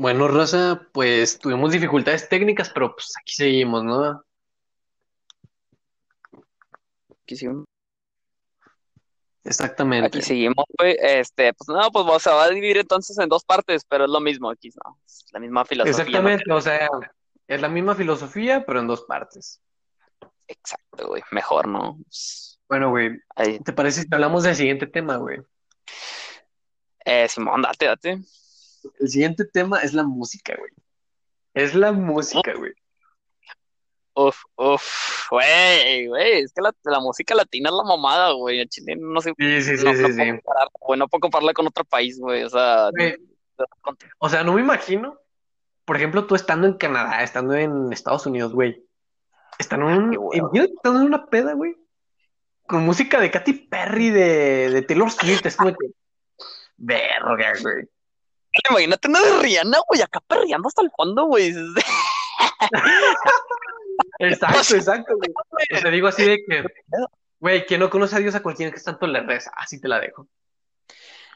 Bueno, Rosa, pues tuvimos dificultades técnicas, pero pues aquí seguimos, ¿no? Aquí seguimos, aquí Exactamente. seguimos, güey. Este, pues no, pues o sea, va a dividir entonces en dos partes, pero es lo mismo aquí, ¿no? Es la misma filosofía, Exactamente, o sea, es la misma filosofía, pero en dos partes. Exacto, güey. Mejor, ¿no? Pues, Bueno, güey, ahí. ¿te parece si hablamos del siguiente tema, güey? Eh, Simón, date, date. El siguiente tema es la música, güey. Es la música, güey. Uf, uf, güey, güey. Es que la, la música latina es la mamada, güey. Chile no sé, Sí, sí, no, sí, no sí, puedo comparar, güey. No puedo compararla con otro país, güey. O sea, Güey, o sea, no me imagino, por ejemplo, tú estando en Canadá, estando en Estados Unidos, güey. Están en un, imagínate estando en una peda, güey, con música de Katy Perry, de, de Taylor Swift, es como que, verga, güey. Imagínate una de Rihanna, güey, acá perreando hasta el fondo, güey. Exacto, exacto, güey. O sea, digo así de que, güey, quien no conoce a Dios a cualquiera que tanto le reza, así te la dejo.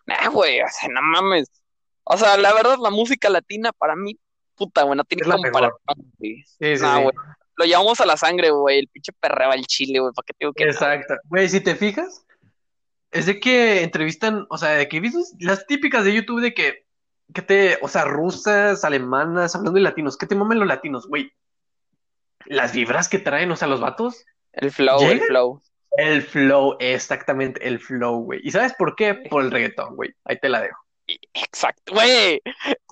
Nah, güey, o sea, no mames. O sea, la verdad, la música latina para mí, puta, güey, no tiene comparación, güey. Sí, sí, Nah, sí. güey. Lo llevamos a la sangre, güey. El pinche perreo al chile, güey. ¿Para qué te digo que? Exacto. Güey, si te fijas, es de que entrevistan, o sea, de que viste las típicas de YouTube de que, que te, o sea, rusas, alemanas, hablando de latinos, ¿qué te mamen los latinos, güey? Las vibras que traen, o sea, los vatos, El flow, el flow. el flow, exactamente, el flow, güey. ¿Y sabes por qué? Por el reggaetón, güey. Ahí te la dejo. Exacto, güey.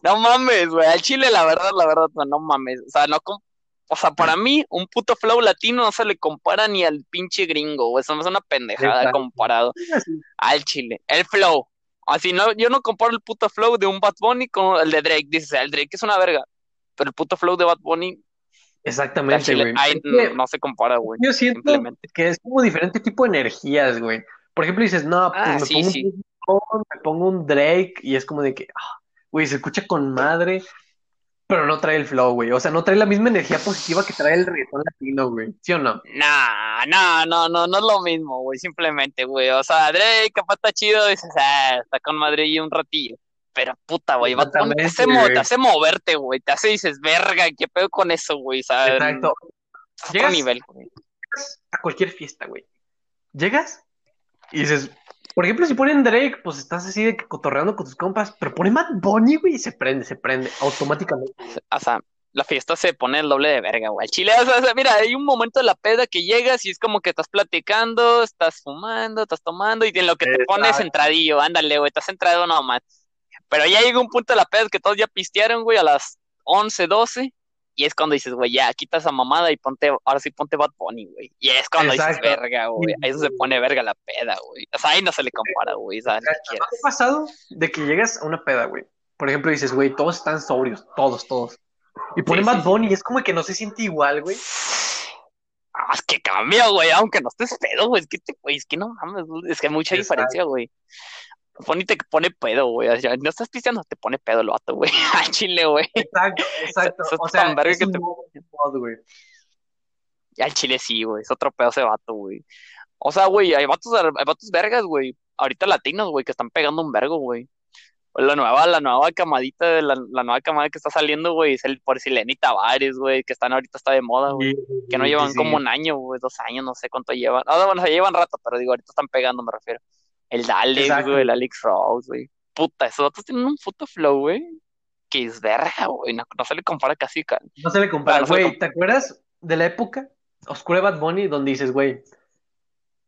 No mames, güey. Al chile, la verdad, la verdad, no, no mames. O sea, no O sea, para mí, un puto flow latino no se le compara ni al pinche gringo, güey. Eso es una pendejada Exacto. comparado al chile. El flow. Así, no, yo no comparo el puto flow de un Bad Bunny con el de Drake. Dices, el Drake es una verga. Pero el puto flow de Bad Bunny, al Exactamente, chile, güey. ay, no, no se compara, güey. yo siento que es como diferente tipo de energías, güey. Por ejemplo, dices, no, pues Ah, me sí, pongo un sí. reggaetón, me pongo un Drake y es como de que, ah, güey, se escucha con madre, pero no trae el flow, güey. O sea, no trae la misma energía positiva que trae el reggaetón latino, güey. ¿Sí o no? Nah, no, no, no, no es lo mismo, güey, simplemente, güey. O sea, Drake, capaz está chido, dices, ah, está con Madrid y un ratillo. Pero puta, güey, te hace, te moverte, güey. Te hace, dices, verga, ¿qué pedo con eso, güey? En Exacto. Llegas nivel, güey. a cualquier fiesta, güey. Llegas y dices, por ejemplo, si ponen Drake, pues estás así de que cotorreando con tus compas, pero ponen Bad Bunny, güey, y se prende, se prende automáticamente. O sea, la fiesta se pone el doble de verga, güey. Chile, o sea, o sea, mira, hay un momento de la peda que llegas y es como que estás platicando, estás fumando, estás tomando y en lo que te pones entradillo, ándale, güey, estás entrado nomás. Pero ya llega un punto de la peda que todos ya pistearon, güey, a las 11, 12. Y es cuando dices, güey, ya quita esa mamada y ponte, ahora sí ponte Bad Bunny, güey. Y es cuando dices, verga, güey. Ahí se pone verga la peda, güey. O sea, ahí no se le compara, güey. O sea, ni ¿No siquiera. te ha pasado de que llegas a una peda, güey? Por ejemplo, dices, güey, todos están sobrios, todos, todos. Y ponen Sí, Bad sí. Bunny y es como que no se siente igual, güey. Ah, es que cambia, güey, aunque no estés pedo, güey. Es que, te, güey, es que no mames, es que hay mucha Exacto. diferencia, güey. Pone te pone pedo, güey. O sea, no estás pisteando, te pone pedo el vato, güey. Al chile, güey. Exacto, exacto. Eso O sea, es que un te. modo, güey. Al chile sí, güey. Es otro pedo ese vato, güey. O sea, güey, hay vatos, hay vatos vergas, güey. Ahorita latinos, güey, que están pegando un vergo, güey. La nueva, la nueva camadita, de la, la nueva camada que está saliendo, güey, es el por Sileni Tavares, güey, que están ahorita está de moda, güey. Sí, Que no llevan sí. como un año, güey, dos años, no sé cuánto llevan. Ah, bueno, se llevan rato, pero digo, ahorita están pegando, me refiero. El Alex, Exacto. güey, el Alex Rose, güey. Puta, esos datos tienen un puto flow, güey. Que es verga, güey. No, no se le compara casi, ca- No se le compara, no güey. ¿Te acuerdas de la época oscura de Bad Bunny donde dices, güey,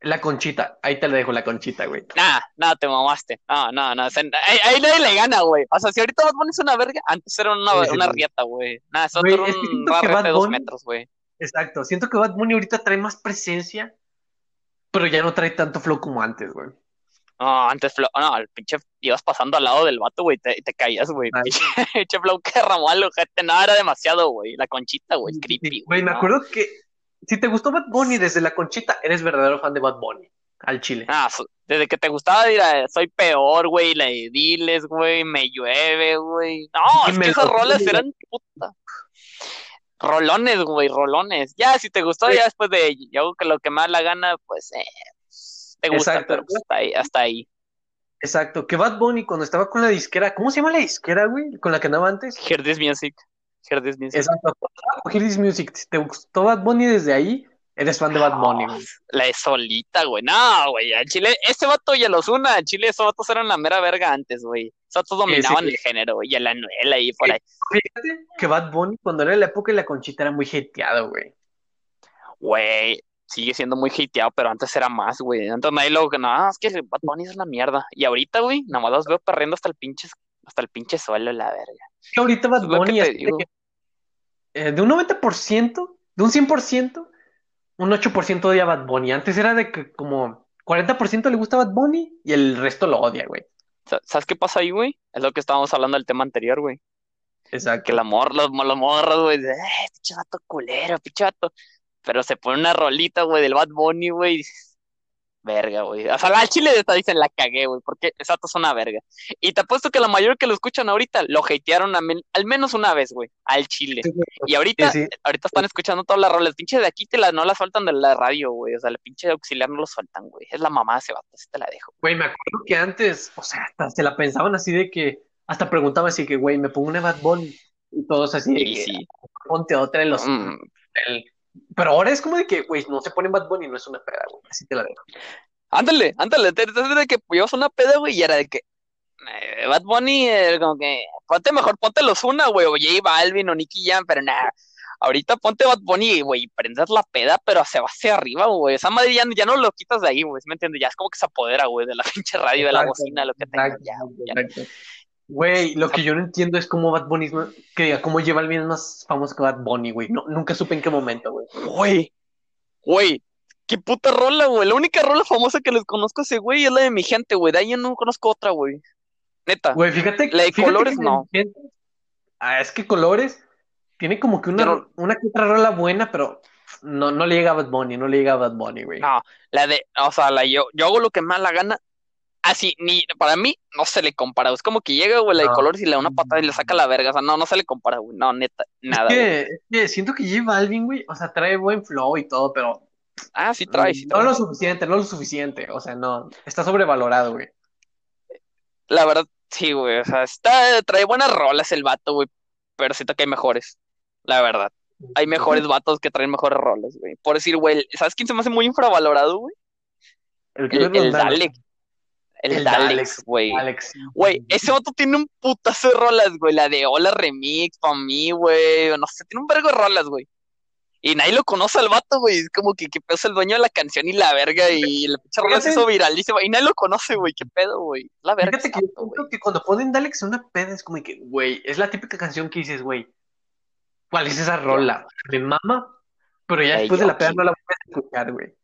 la conchita? Ahí te la dejo, la conchita, güey. Nah, nada, te mamaste. No, no, no. o sea, ahí, ahí nadie le gana, güey. O sea, si ahorita Bad Bunny es una verga, antes era una, Sí, sí, una sí. riata, güey. Nada, eso era es un Bad de dos Bunny, metros, güey. exacto, siento que Bad Bunny ahorita trae más presencia, pero ya no trae tanto flow como antes, güey. No, antes flow, no, el pinche ibas pasando al lado del vato, güey, te, te caías, güey. Ay, Pinche, pinche flow que derramó al ojete, no, era demasiado, güey. La conchita, güey, creepy, güey. Güey, me No. acuerdo que si te gustó Bad Bunny desde la conchita, eres verdadero fan de Bad Bunny, al chile. Ah, desde que te gustaba ir a Soy Peor, güey, la de Diles, güey, Me Llueve, güey. No, es que rolas dímelo. eran puta. Rolones, güey, rolones. Ya, si te gustó, ya después de yo hago que lo que más la gana, pues, eh, te gusta, exacto. pero pues hasta ahí, hasta ahí. exacto, que Bad Bunny cuando estaba con la disquera, ¿cómo se llama la disquera, güey? Con la que andaba antes. Hear This Music. Hear This Music. Exacto, Hear This Music. Si te gustó Bad Bunny desde ahí, eres fan de Bad Bunny, güey. La de solita, güey. No, güey. En Chile, ese vato y a los una. En Chile, esos vatos eran la mera verga antes, güey. Esos vatos dominaban sí. el género, güey. Y a la Anuela y por ahí. Fíjate que Bad Bunny, cuando era la época de la conchita, era muy hateado, güey. Güey, sigue siendo muy hateado, pero antes era más, güey. Antes nadie lo no, es que Bad Bunny es una mierda. Y ahorita, güey, nada más los veo perdiendo hasta el pinche, hasta el pinche suelo, la verga. Que ahorita Bad Es que Bunny es digo. de, eh, de un 90%, de un 100%, un 8% odia a Bad Bunny. Antes era de que como 40% le gusta Bad Bunny y el resto lo odia, güey. Sa- ¿Sabes qué pasa ahí, güey? Es lo que estábamos hablando del tema anterior, güey. Exacto. Que el amor, los, los morros, güey, eh, pinche vato culero, pinche vato. Pero se pone una rolita, güey, del Bad Bunny, güey, y verga, güey. O sea, al chile te dicen la cagué, güey, porque esa vato es una verga. Y te apuesto que la mayoría que lo escuchan ahorita lo hatearon a men- al menos una vez, güey, al chile. Y ahorita, Sí, sí. ahorita están escuchando todas las rolas. Pinche de aquí te la, no la sueltan de la radio, güey. O sea, la pinche auxiliar no lo sueltan, güey. Es la mamá de ese vato, así te la dejo. Güey, me acuerdo que antes, o sea, hasta se la pensaban así de que, hasta preguntaban así que, güey, me pongo una Bad Bunny. Y todos así de que, sí. ponte otra de los... Mm, el- Pero ahora es como de que, güey, no se ponen Bad Bunny, no es una peda, güey. Así te la dejo. Ándale, ándale, te- de que llevas una peda, güey, y era de que eh, Bad Bunny, eh, como que ponte mejor, ponte los una, güey, o J Balvin o Nicky Jam, pero nada, ahorita ponte Bad Bunny, güey, y prendes la peda, pero se va hacia arriba, güey, esa madre ya, ya no lo quitas de ahí, güey, ¿sí ¿me entiendes? Ya es como que se apodera, güey, de la pinche radio, de la bocina, lo que tenga, ya, ya. Güey, lo que yo no entiendo es cómo Bad Bunny, es más- que diga, cómo lleva el bien más famoso que Bad Bunny, güey. No, nunca supe en qué momento, güey. Güey, güey, qué puta rola, güey, la única rola famosa que les conozco a ese güey es la de mi gente, güey, de ahí yo no conozco otra, güey, neta, Güey, fíjate, La de fíjate Colores, que no. gente- Ah, es que Colores tiene como que una, una que otra rola buena, pero no, no le llega a Bad Bunny, no le llega a Bad Bunny, güey. No, la de, o sea, la yo, yo hago lo que da la gana. Así, ni, para mí, no se le compara. Es como que llega, güey, la de No. colores y le da una patada y le saca la verga. O sea, no, no se le compara, güey. No, neta, nada, es, que, siento que J Balvin, güey, o sea, trae buen flow y todo, pero Ah, sí trae, sí no lo suficiente, no lo suficiente. O sea, no, está sobrevalorado, güey. La verdad, sí, güey. O sea, está, trae buenas rolas el vato, güey. Pero siento que hay mejores. La verdad. Hay mejores vatos que traen mejores rolas, güey. Por decir, güey, ¿sabes quién se me hace muy infravalorado, güey? El, que El, el. Dalek. El, Daleks, güey. Güey, ese vato tiene un putazo de rolas, güey. La de Hola Remix, pa' mí, güey. No sé, tiene un vergo de rolas, güey. Y nadie lo conoce al vato, güey. Es como que, que pedo es el dueño de la canción y la verga. Y la pinche rola se hizo viralísima. Y nadie lo conoce, güey. ¿Qué pedo, güey? La verga. Fíjate que yo güey. siento que cuando ponen Daleks en una peda es como que, güey, es la típica canción que dices, güey, ¿cuál es esa rola? Me mama, pero ya después de la yo peda no la vuelves a escuchar, güey.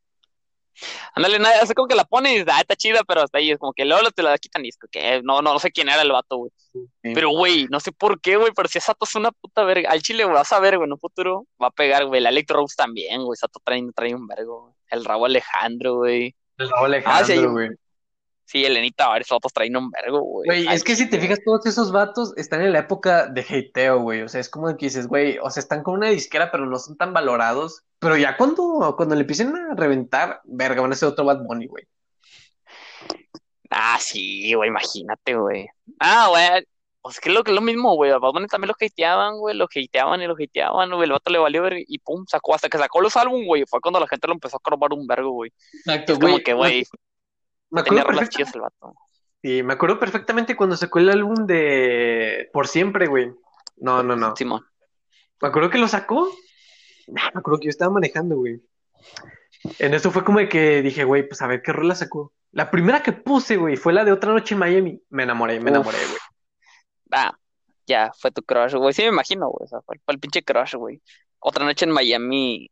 Ándale, nada, hace como que la ponen y dices, ah, está chida, pero hasta ahí es como que luego te la quitan y es que no, no, no sé quién era el vato, güey. Sí. Pero, güey, no sé por qué, güey, pero si esa vato es una puta verga. Al chile, güey, vas a ver, güey, en un futuro va a pegar, güey. La Electro Rose también, güey. Esa vato trae, trae un vergo, güey. El Rabo Alejandro, güey. El Raúl Ah, sí, Alejandro, güey. Sí, Elenita, varios vatos traen un vergo, güey. Güey, es que si te fijas, todos esos vatos están en la época de hateo, güey. O sea, es como que dices, güey, o sea, están con una disquera, pero no son tan valorados. Pero ya cuando, cuando le empiecen a reventar, verga, van a ser otro Bad Bunny, güey. Ah, sí, güey, imagínate, güey. Ah, güey. Pues es que lo, lo mismo, güey. A Bad Bunny también lo hateaban, güey. Lo hateaban y lo hateaban, güey. El vato le valió ver y pum, sacó. Hasta que sacó los álbumes, güey. Fue cuando la gente lo empezó a crobar un vergo, güey. Exacto, Es como que, güey, Me acuerdo, rolas perfecta- chidas el vato. sí, me acuerdo perfectamente cuando sacó el álbum de Por Siempre, güey. No, no, no. Simón. Me acuerdo que lo sacó. Nah, me acuerdo que yo estaba manejando, güey. En eso fue como de que dije, güey, pues a ver qué rola sacó. La primera que puse, güey, fue la de Otra Noche en Miami. Me enamoré, me Uf. enamoré, güey. Ah, ya, fue tu crush, güey. Sí, me imagino, güey. O sea, fue, fue el pinche crush, güey. Otra noche en Miami,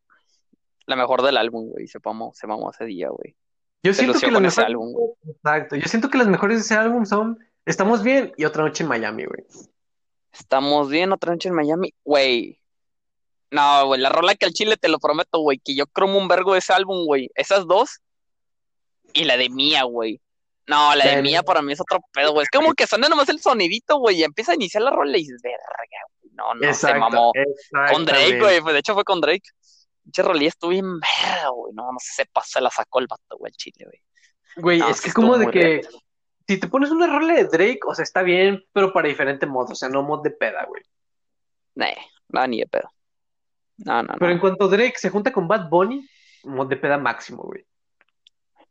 la mejor del álbum, güey. Se mamó, se mamó ese día, güey. Yo Se siento que las mejores. álbum. Exacto. Yo siento que las mejores de ese álbum son Estamos bien y Otra Noche en Miami, güey. Estamos bien, otra noche en Miami, güey. No, güey, la rola que al chile te lo prometo, güey, que yo cromo un vergo de ese álbum, güey. Esas dos y la de Mía, güey. No, la de de Mía para mí es otro pedo, güey. Es como que suena nomás el sonidito, güey, y empieza a iniciar la rola y dices, verga, güey. No, no, se Exacto. mamó. Con Drake, güey, pues de hecho fue con Drake. Pinche rolilla estuvo bien verga, güey. No, no se pasa, la sacó el vato, güey, el chile, güey. Güey, No, es que estuvo como de que si te pones una rola de Drake, o sea, está bien, pero para diferente modo, o sea, no mod de peda, güey. Nah, no, ni de pedo. No, no, Pero no. en cuanto Drake se junta con Bad Bunny, mod de peda máximo, güey.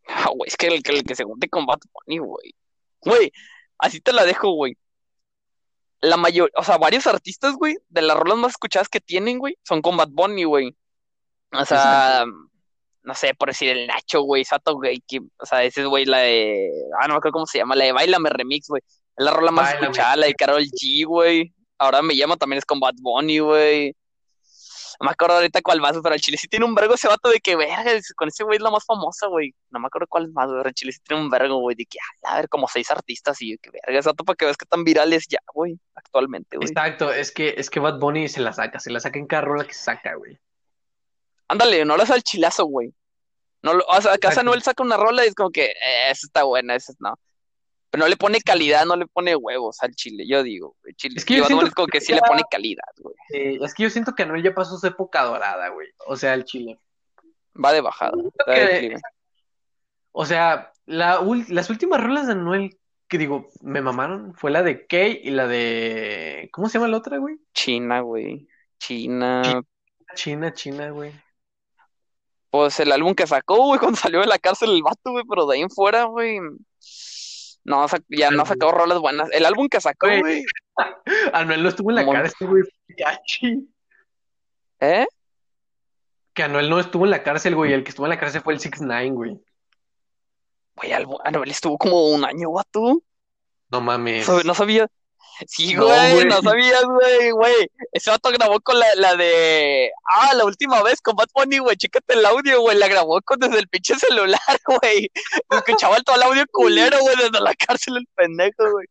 Ah, güey, es que el, que el que se junte con Bad Bunny, güey. Güey, así te la dejo, güey. La mayor, o sea, varios artistas, güey, de las rolas más escuchadas que tienen, güey, son con Bad Bunny, güey. O sea, no sé, por decir el Nacho, güey, Sato, güey, que, o sea, ese es, güey, la de, ah, no me acuerdo cómo se llama, la de Bailame Remix, güey. Es la rola más escuchada, la de Karol G, güey. Ahora me llama también es con Bad Bunny, güey. No me acuerdo ahorita cuál más, pero el Chile sí tiene un vergo ese vato de que, verga, con ese güey es la más famosa, güey. No me acuerdo cuál más, güey, pero el Chile sí tiene un vergo, güey, de que, ah, a ver, como seis artistas y que, verga, ese vato para que veas que tan viral es ya, güey, actualmente, güey. Exacto, es que, es que Bad Bunny se la saca, se la saca en cada rola que se saca, güey. Ándale, no hagas al chilazo, güey. No lo, o sea, acá. Anuel saca una rola y es como que, eh, esa está buena, esa no. Pero no le pone calidad, no le pone huevos al chile, yo digo, güey, chile. Es que yo siento es como que que sí le pone calidad, güey. Eh, es que yo siento que Anuel ya pasó su época dorada, güey. O sea, el chile. Va de bajada, que-. O sea, la ul- las últimas rolas de Anuel que digo, me mamaron, fue la de Kay y la de. ¿Cómo se llama la otra, güey? China, güey. China. China, China, güey. Pues el álbum que sacó, güey, cuando salió de la cárcel el vato, güey, pero de ahí en fuera, güey. No, ya no ha sacado rolas buenas. El álbum que sacó, Güey. Anuel no estuvo en la cárcel, güey. ¿Eh? Que Anuel no estuvo en la cárcel, güey. El que estuvo en la cárcel fue el 6 9 güey. Güey, Anuel estuvo como un año, vato. No mames. No sabía. Sí, güey, no sabías, güey, güey. Ese vato grabó con la, la de. Ah, la última vez con Bad Bunny, güey. Chécate el audio, güey. La grabó con desde el pinche celular, güey. Escuchaba todo el audio culero, güey, desde la cárcel el pendejo, güey.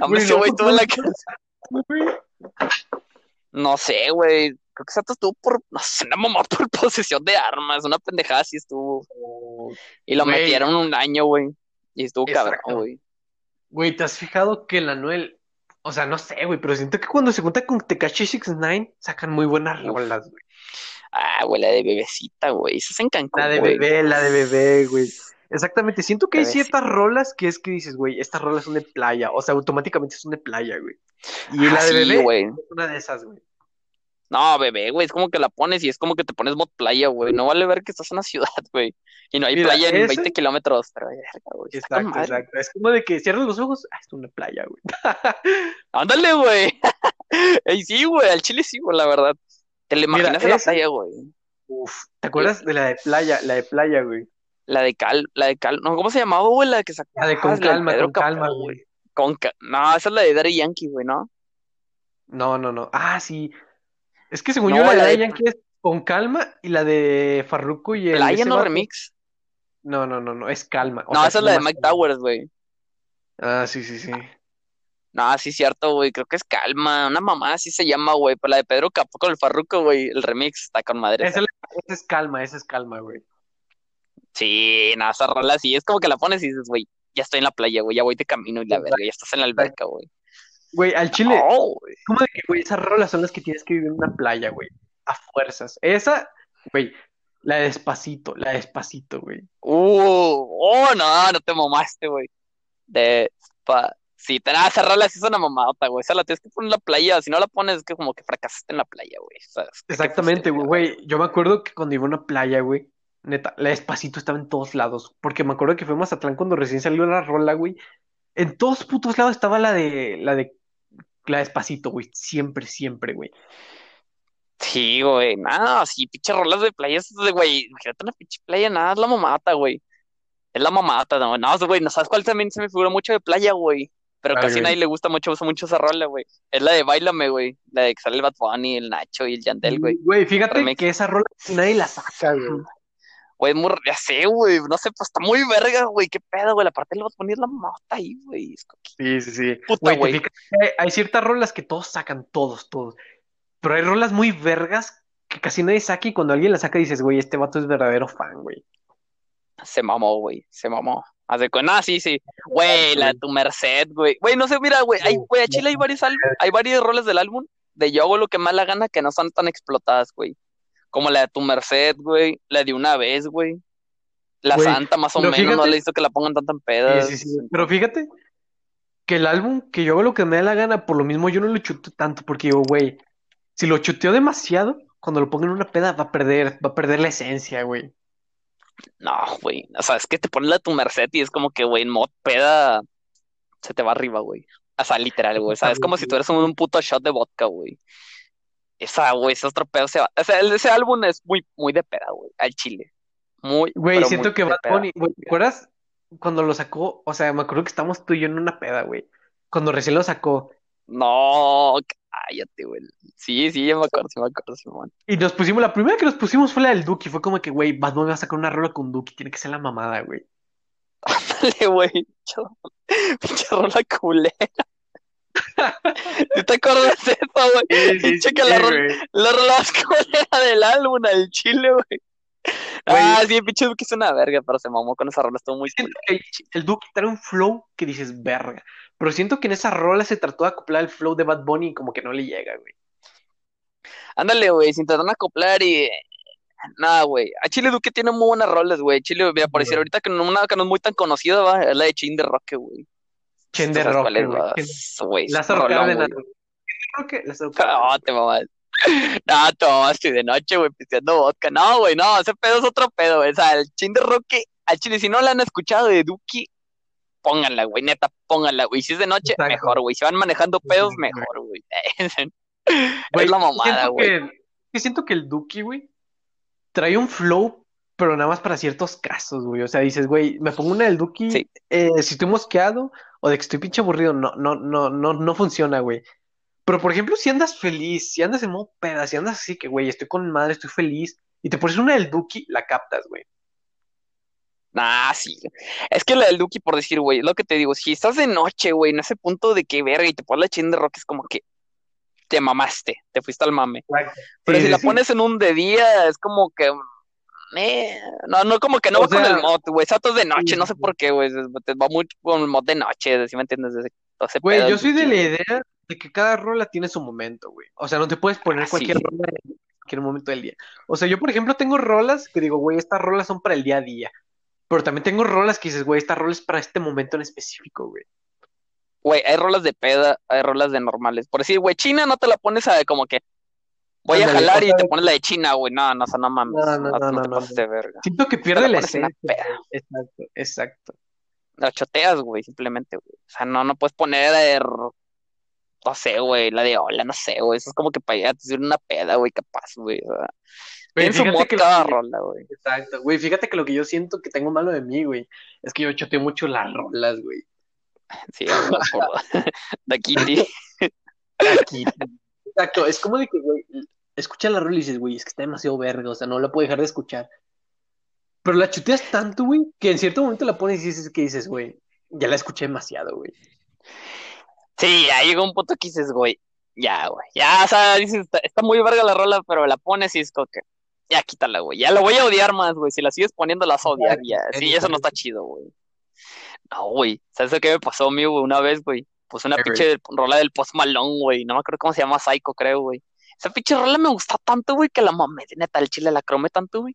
A Güey, ese güey estuvo en la cárcel. No sé, güey. Creo que Sato estuvo por. No sé, una mamá por posesión de armas. Una pendejada así estuvo. Y lo metieron un año, güey. Y estuvo cabrón, Exacto. güey. Güey, ¿te has fijado que el Anuel, o sea, no sé, güey, pero siento que cuando se junta con Tekashi 69 sacan muy buenas rolas, güey. Ah, güey, la de bebecita, güey. Eso es en Cancún, La de güey. bebé, la de bebé, güey. Exactamente, siento que hay ciertas rolas que es que dices, güey, estas rolas son de playa, o sea, automáticamente son de playa, güey. Y Ah, la de sí, bebé güey. es una de esas, güey. No, bebé, güey, es como que la pones y es como que te pones mod playa, güey. No vale ver que estás en una ciudad, güey. Y no hay Mira, playa en ese- 20 kilómetros, pero güey. Exacto, exacto. Es como de que cierras los ojos, ah, es una playa, güey. Ándale, güey. Ey, sí, güey, al chile sí, güey, la verdad. Te Mira, imaginas en la playa, güey. Uf, ¿te acuerdas de la de playa, la de playa, güey? La de Cal, la de Cal, no, ¿cómo se llamaba, güey? La que sacó. La de con calma, con calma, güey. Con No, esa es la de Daddy Yankee, güey, ¿no? No, no, no. Ah, sí. Es que según No, yo, la de la de- Yankee es con calma y la de Farruko y el. Ese no remix. No, no, no, no, es calma. O No, sea, esa es la de Mike calma. Towers, güey. Ah, sí, sí, sí. No, sí, cierto, güey. Creo que es Calma. Una mamá así se llama, güey. Pero la de Pedro Capó con el Farruko, güey. El remix está con madre. Esa, esa es calma, esa es calma, güey. Sí, no, esa rola sí. Es como que la pones y dices, güey, ya estoy en la playa, güey. Ya voy de camino y la verga. Ya estás en la alberca, güey. Güey, al chile, güey. como de que, güey, esas rolas son las que tienes que vivir en una playa, güey. A fuerzas. Esa, güey, la de despacito, la de despacito, güey. Uh, oh, no, no te mamaste, güey. De. Pa... Sí, te nada, esa rola sí es una mamadota, güey. Esa la tienes que poner en la playa. Si no la pones, es que como que fracasaste en la playa, güey. O sea, es que- Exactamente, güey. güey. Yo me acuerdo que cuando iba a una playa, güey, neta, la despacito estaba en todos lados. Porque me acuerdo que fue a Mazatlán cuando recién salió la rola, güey. En todos putos lados estaba la de, la de, la despacito, güey. Siempre, siempre, güey. Sí, güey, nada, sí, pinche rolas de playa, esas de, güey, imagínate una pinche playa, nada, es la mamata, güey. Es la mamata, no, no, güey, no sabes cuál también se me figura mucho de playa, güey. Pero ¿Cuál, casi a güey? nadie le gusta mucho, usa mucho esa rola, güey. Es la de Bailame, güey. La de que sale el Bad Bunny, el Nacho y el Yandel, güey. Güey, fíjate Remix. que esa rola nadie la saca, güey. Güey, muy, ya sé, güey, no sé, pues está muy verga, güey, qué pedo, güey. La parte del Bad Bunny es la mamata ahí, güey. Sí, sí, sí. Puta, Güey, fijas hay- hay ciertas rolas que todos sacan, todos, todos. Pero hay rolas muy vergas que casi nadie saca y cuando alguien la saca dices, güey, este vato es verdadero fan, güey. Se mamó, güey, se mamó. De cuenta, ah, sí, sí. Güey, la de tu Merced, güey. Güey, no sé, mira, güey, hay, güey, a Chile hay varios álbum, hay varios roles del álbum de Yo hago lo que más la gana que no son tan explotadas, güey. Como la de tu Merced, güey, la de una vez, güey. La Güey, Santa, más o menos, no le hizo que la pongan tanto en Sí, pedas. sí, sí. Pero fíjate que el álbum, que yo hago lo que me da la gana, por lo mismo yo no lo chuteo tanto, porque digo, güey, si lo chuteo demasiado, cuando lo pongo en una peda va a perder, va a perder la esencia, güey. No, güey. O sea, es que te pones a tu merced y es como que, güey, en mod peda se te va arriba, güey. O sea, literal, güey. O sea, es como si tuvieras un, un puto shot de vodka, güey. Esa, güey, ese otro pedo se va. O sea, ese álbum es muy, muy de peda, güey. Al chile. Muy, Güey, siento muy que Bad. Bunny, güey, ¿te acuerdas cuando lo sacó? O sea, me acuerdo que estábamos tú y yo en una peda, güey. Cuando recién lo sacó. No, cállate, güey. Sí, sí, ya me acuerdo, sí me acuerdo, Simón. Y nos pusimos, la primera que nos pusimos fue la del Duki. Fue como que, güey, Bad Bunny va a sacar una rola con Duki. Tiene que ser la mamada, güey. Dale, güey. Pinche rola culera. ¿Sí te acuerdas de eso, güey? Pinche que la rola, la rola del álbum al chile, güey. Ah, sí, pinche Duque es una verga, pero se mamó con esa rola, estuvo muy Siento culera. que el Duki trae un flow que dices, verga. Pero siento que en esa rola se trató de acoplar el flow de Bad Bunny y como que no le llega, güey. Ándale, güey, se intentaron acoplar y. Nada, güey. A Chile Duque tiene muy buenas rolas, güey. Chile, por decir Güey. ahorita que no, una que no es muy tan conocida, va, es la de Chin de Roque, güey. Chen ¿Tú de sabes Rock, güey. Lázaro Cárdenas. Lázaro No, te mamás. No, te mamaste de noche, güey, pisteando vodka. No, güey, no, ese pedo es otro pedo, güey. O sea, el chin de Roque, al chile, si no la han escuchado de Duki, pónganla, güey, neta, pónganla, güey. Si es de noche, Exacto. mejor, güey. Si van manejando pedos, mejor, güey. Es la mamada, güey. que, que siento que el Duki, güey, trae un flow, pero nada más para ciertos casos, güey. O sea, dices, güey, me pongo una del Duki, Sí. eh, si estoy mosqueado o de que estoy pinche aburrido, no, no, no, no, no funciona, güey. Pero por ejemplo, si andas feliz, si andas en modo peda, si andas así que, güey, estoy con madre, estoy feliz, y te pones una del Duki, la captas, güey. Nah, sí. Es que la del Duki, por decir, güey, es lo que te digo, si estás de noche, güey, en ese punto de que verga y te pones la chin de rock, es como que te mamaste, te fuiste al mame. Pero Sí, si sí, la sí. pones en un de día, es como que. Eh, no, no, como que no O va con el mod, güey. Exacto es de noche, sí, no sé por qué, güey. Te va mucho con el mod de noche, ¿sí me entiendes? Güey, yo soy de la idea de que cada rola tiene su momento, güey. O sea, no te puedes poner Ah, cualquier sí. rola en cualquier momento del día. O sea, yo, por ejemplo, tengo rolas que digo, güey, estas rolas son para el día a día. Pero también tengo rolas que dices, güey, esta rola es para este momento en específico, güey. Güey, hay rolas de peda, hay rolas de normales. Por decir, güey, China no te la pones a como que voy a jalar y te pones la de China, güey. No, no, o sea, no mames. No, no, No, no, no no, te no, pases de verga. Siento que Te pierde la la la güey. Exacto, exacto. La choteas, güey, simplemente, güey. O sea, no, no puedes poner de, no sé, güey, la de hola, no sé, güey. Eso es como que para ir a decir una peda, güey, capaz, güey. O sea, Güey, tiene su fíjate que cada que- rola, güey. Exacto, güey, fíjate que lo que yo siento que tengo malo de mí, güey, es que yo choteo mucho las rolas, güey. Sí, me acuerdo. De Kitty. Aquí. Exacto, es como de que, güey, escuchas la rola y dices, güey, es que está demasiado verga, o sea, no la puedo dejar de escuchar. Pero la chuteas tanto, güey, que en cierto momento la pones y dices que dices, güey, ya la escuché demasiado, güey. Sí, ya llegó un punto que dices, güey, ya, güey. Ya, o sea, dices, está, está muy verga la rola, pero la pones y es como que, ya quítala, güey. Ya la voy a odiar más, güey. Si la sigues poniendo, la odiar, ya. Sí, eso no está chido, güey. No, güey. ¿Sabes qué me pasó a mí, güey? Una vez, güey. Pues una pinche rola del Post Malone, güey. No me acuerdo cómo se llama, Psycho, creo, güey. Esa pinche rola me gustó tanto, güey, que la mamé, neta, el chile la cromé tanto, güey.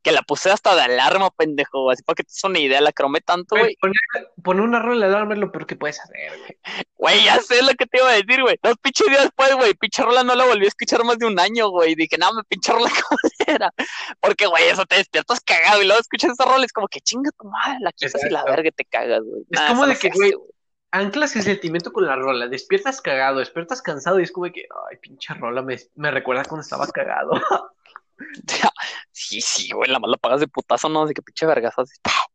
Que la puse hasta de alarma, pendejo. Así para que te des una idea, la cromé tanto, Güey, poner, poner una rola de alarma es lo peor que puedes hacer, güey. Güey, ya sé lo que te iba a decir, güey. Dos pinches días después, güey. Pinche rola no la volví a escuchar más de un año, güey. Dije, no, me pinche rola era. Porque, güey, eso te despiertas cagado y luego escuchas esa rola. Es como que chinga tu madre, la quitas y la verga te cagas, güey. Es como de no que, güey, Anclas el sentimiento con la rola, despiertas cagado, despiertas cansado y es como que, ay, pinche rola, me, me recuerda cuando estaba cagado. Sí, sí, güey, la más la pagas de putazo, ¿no? De que pinche vergazo. así.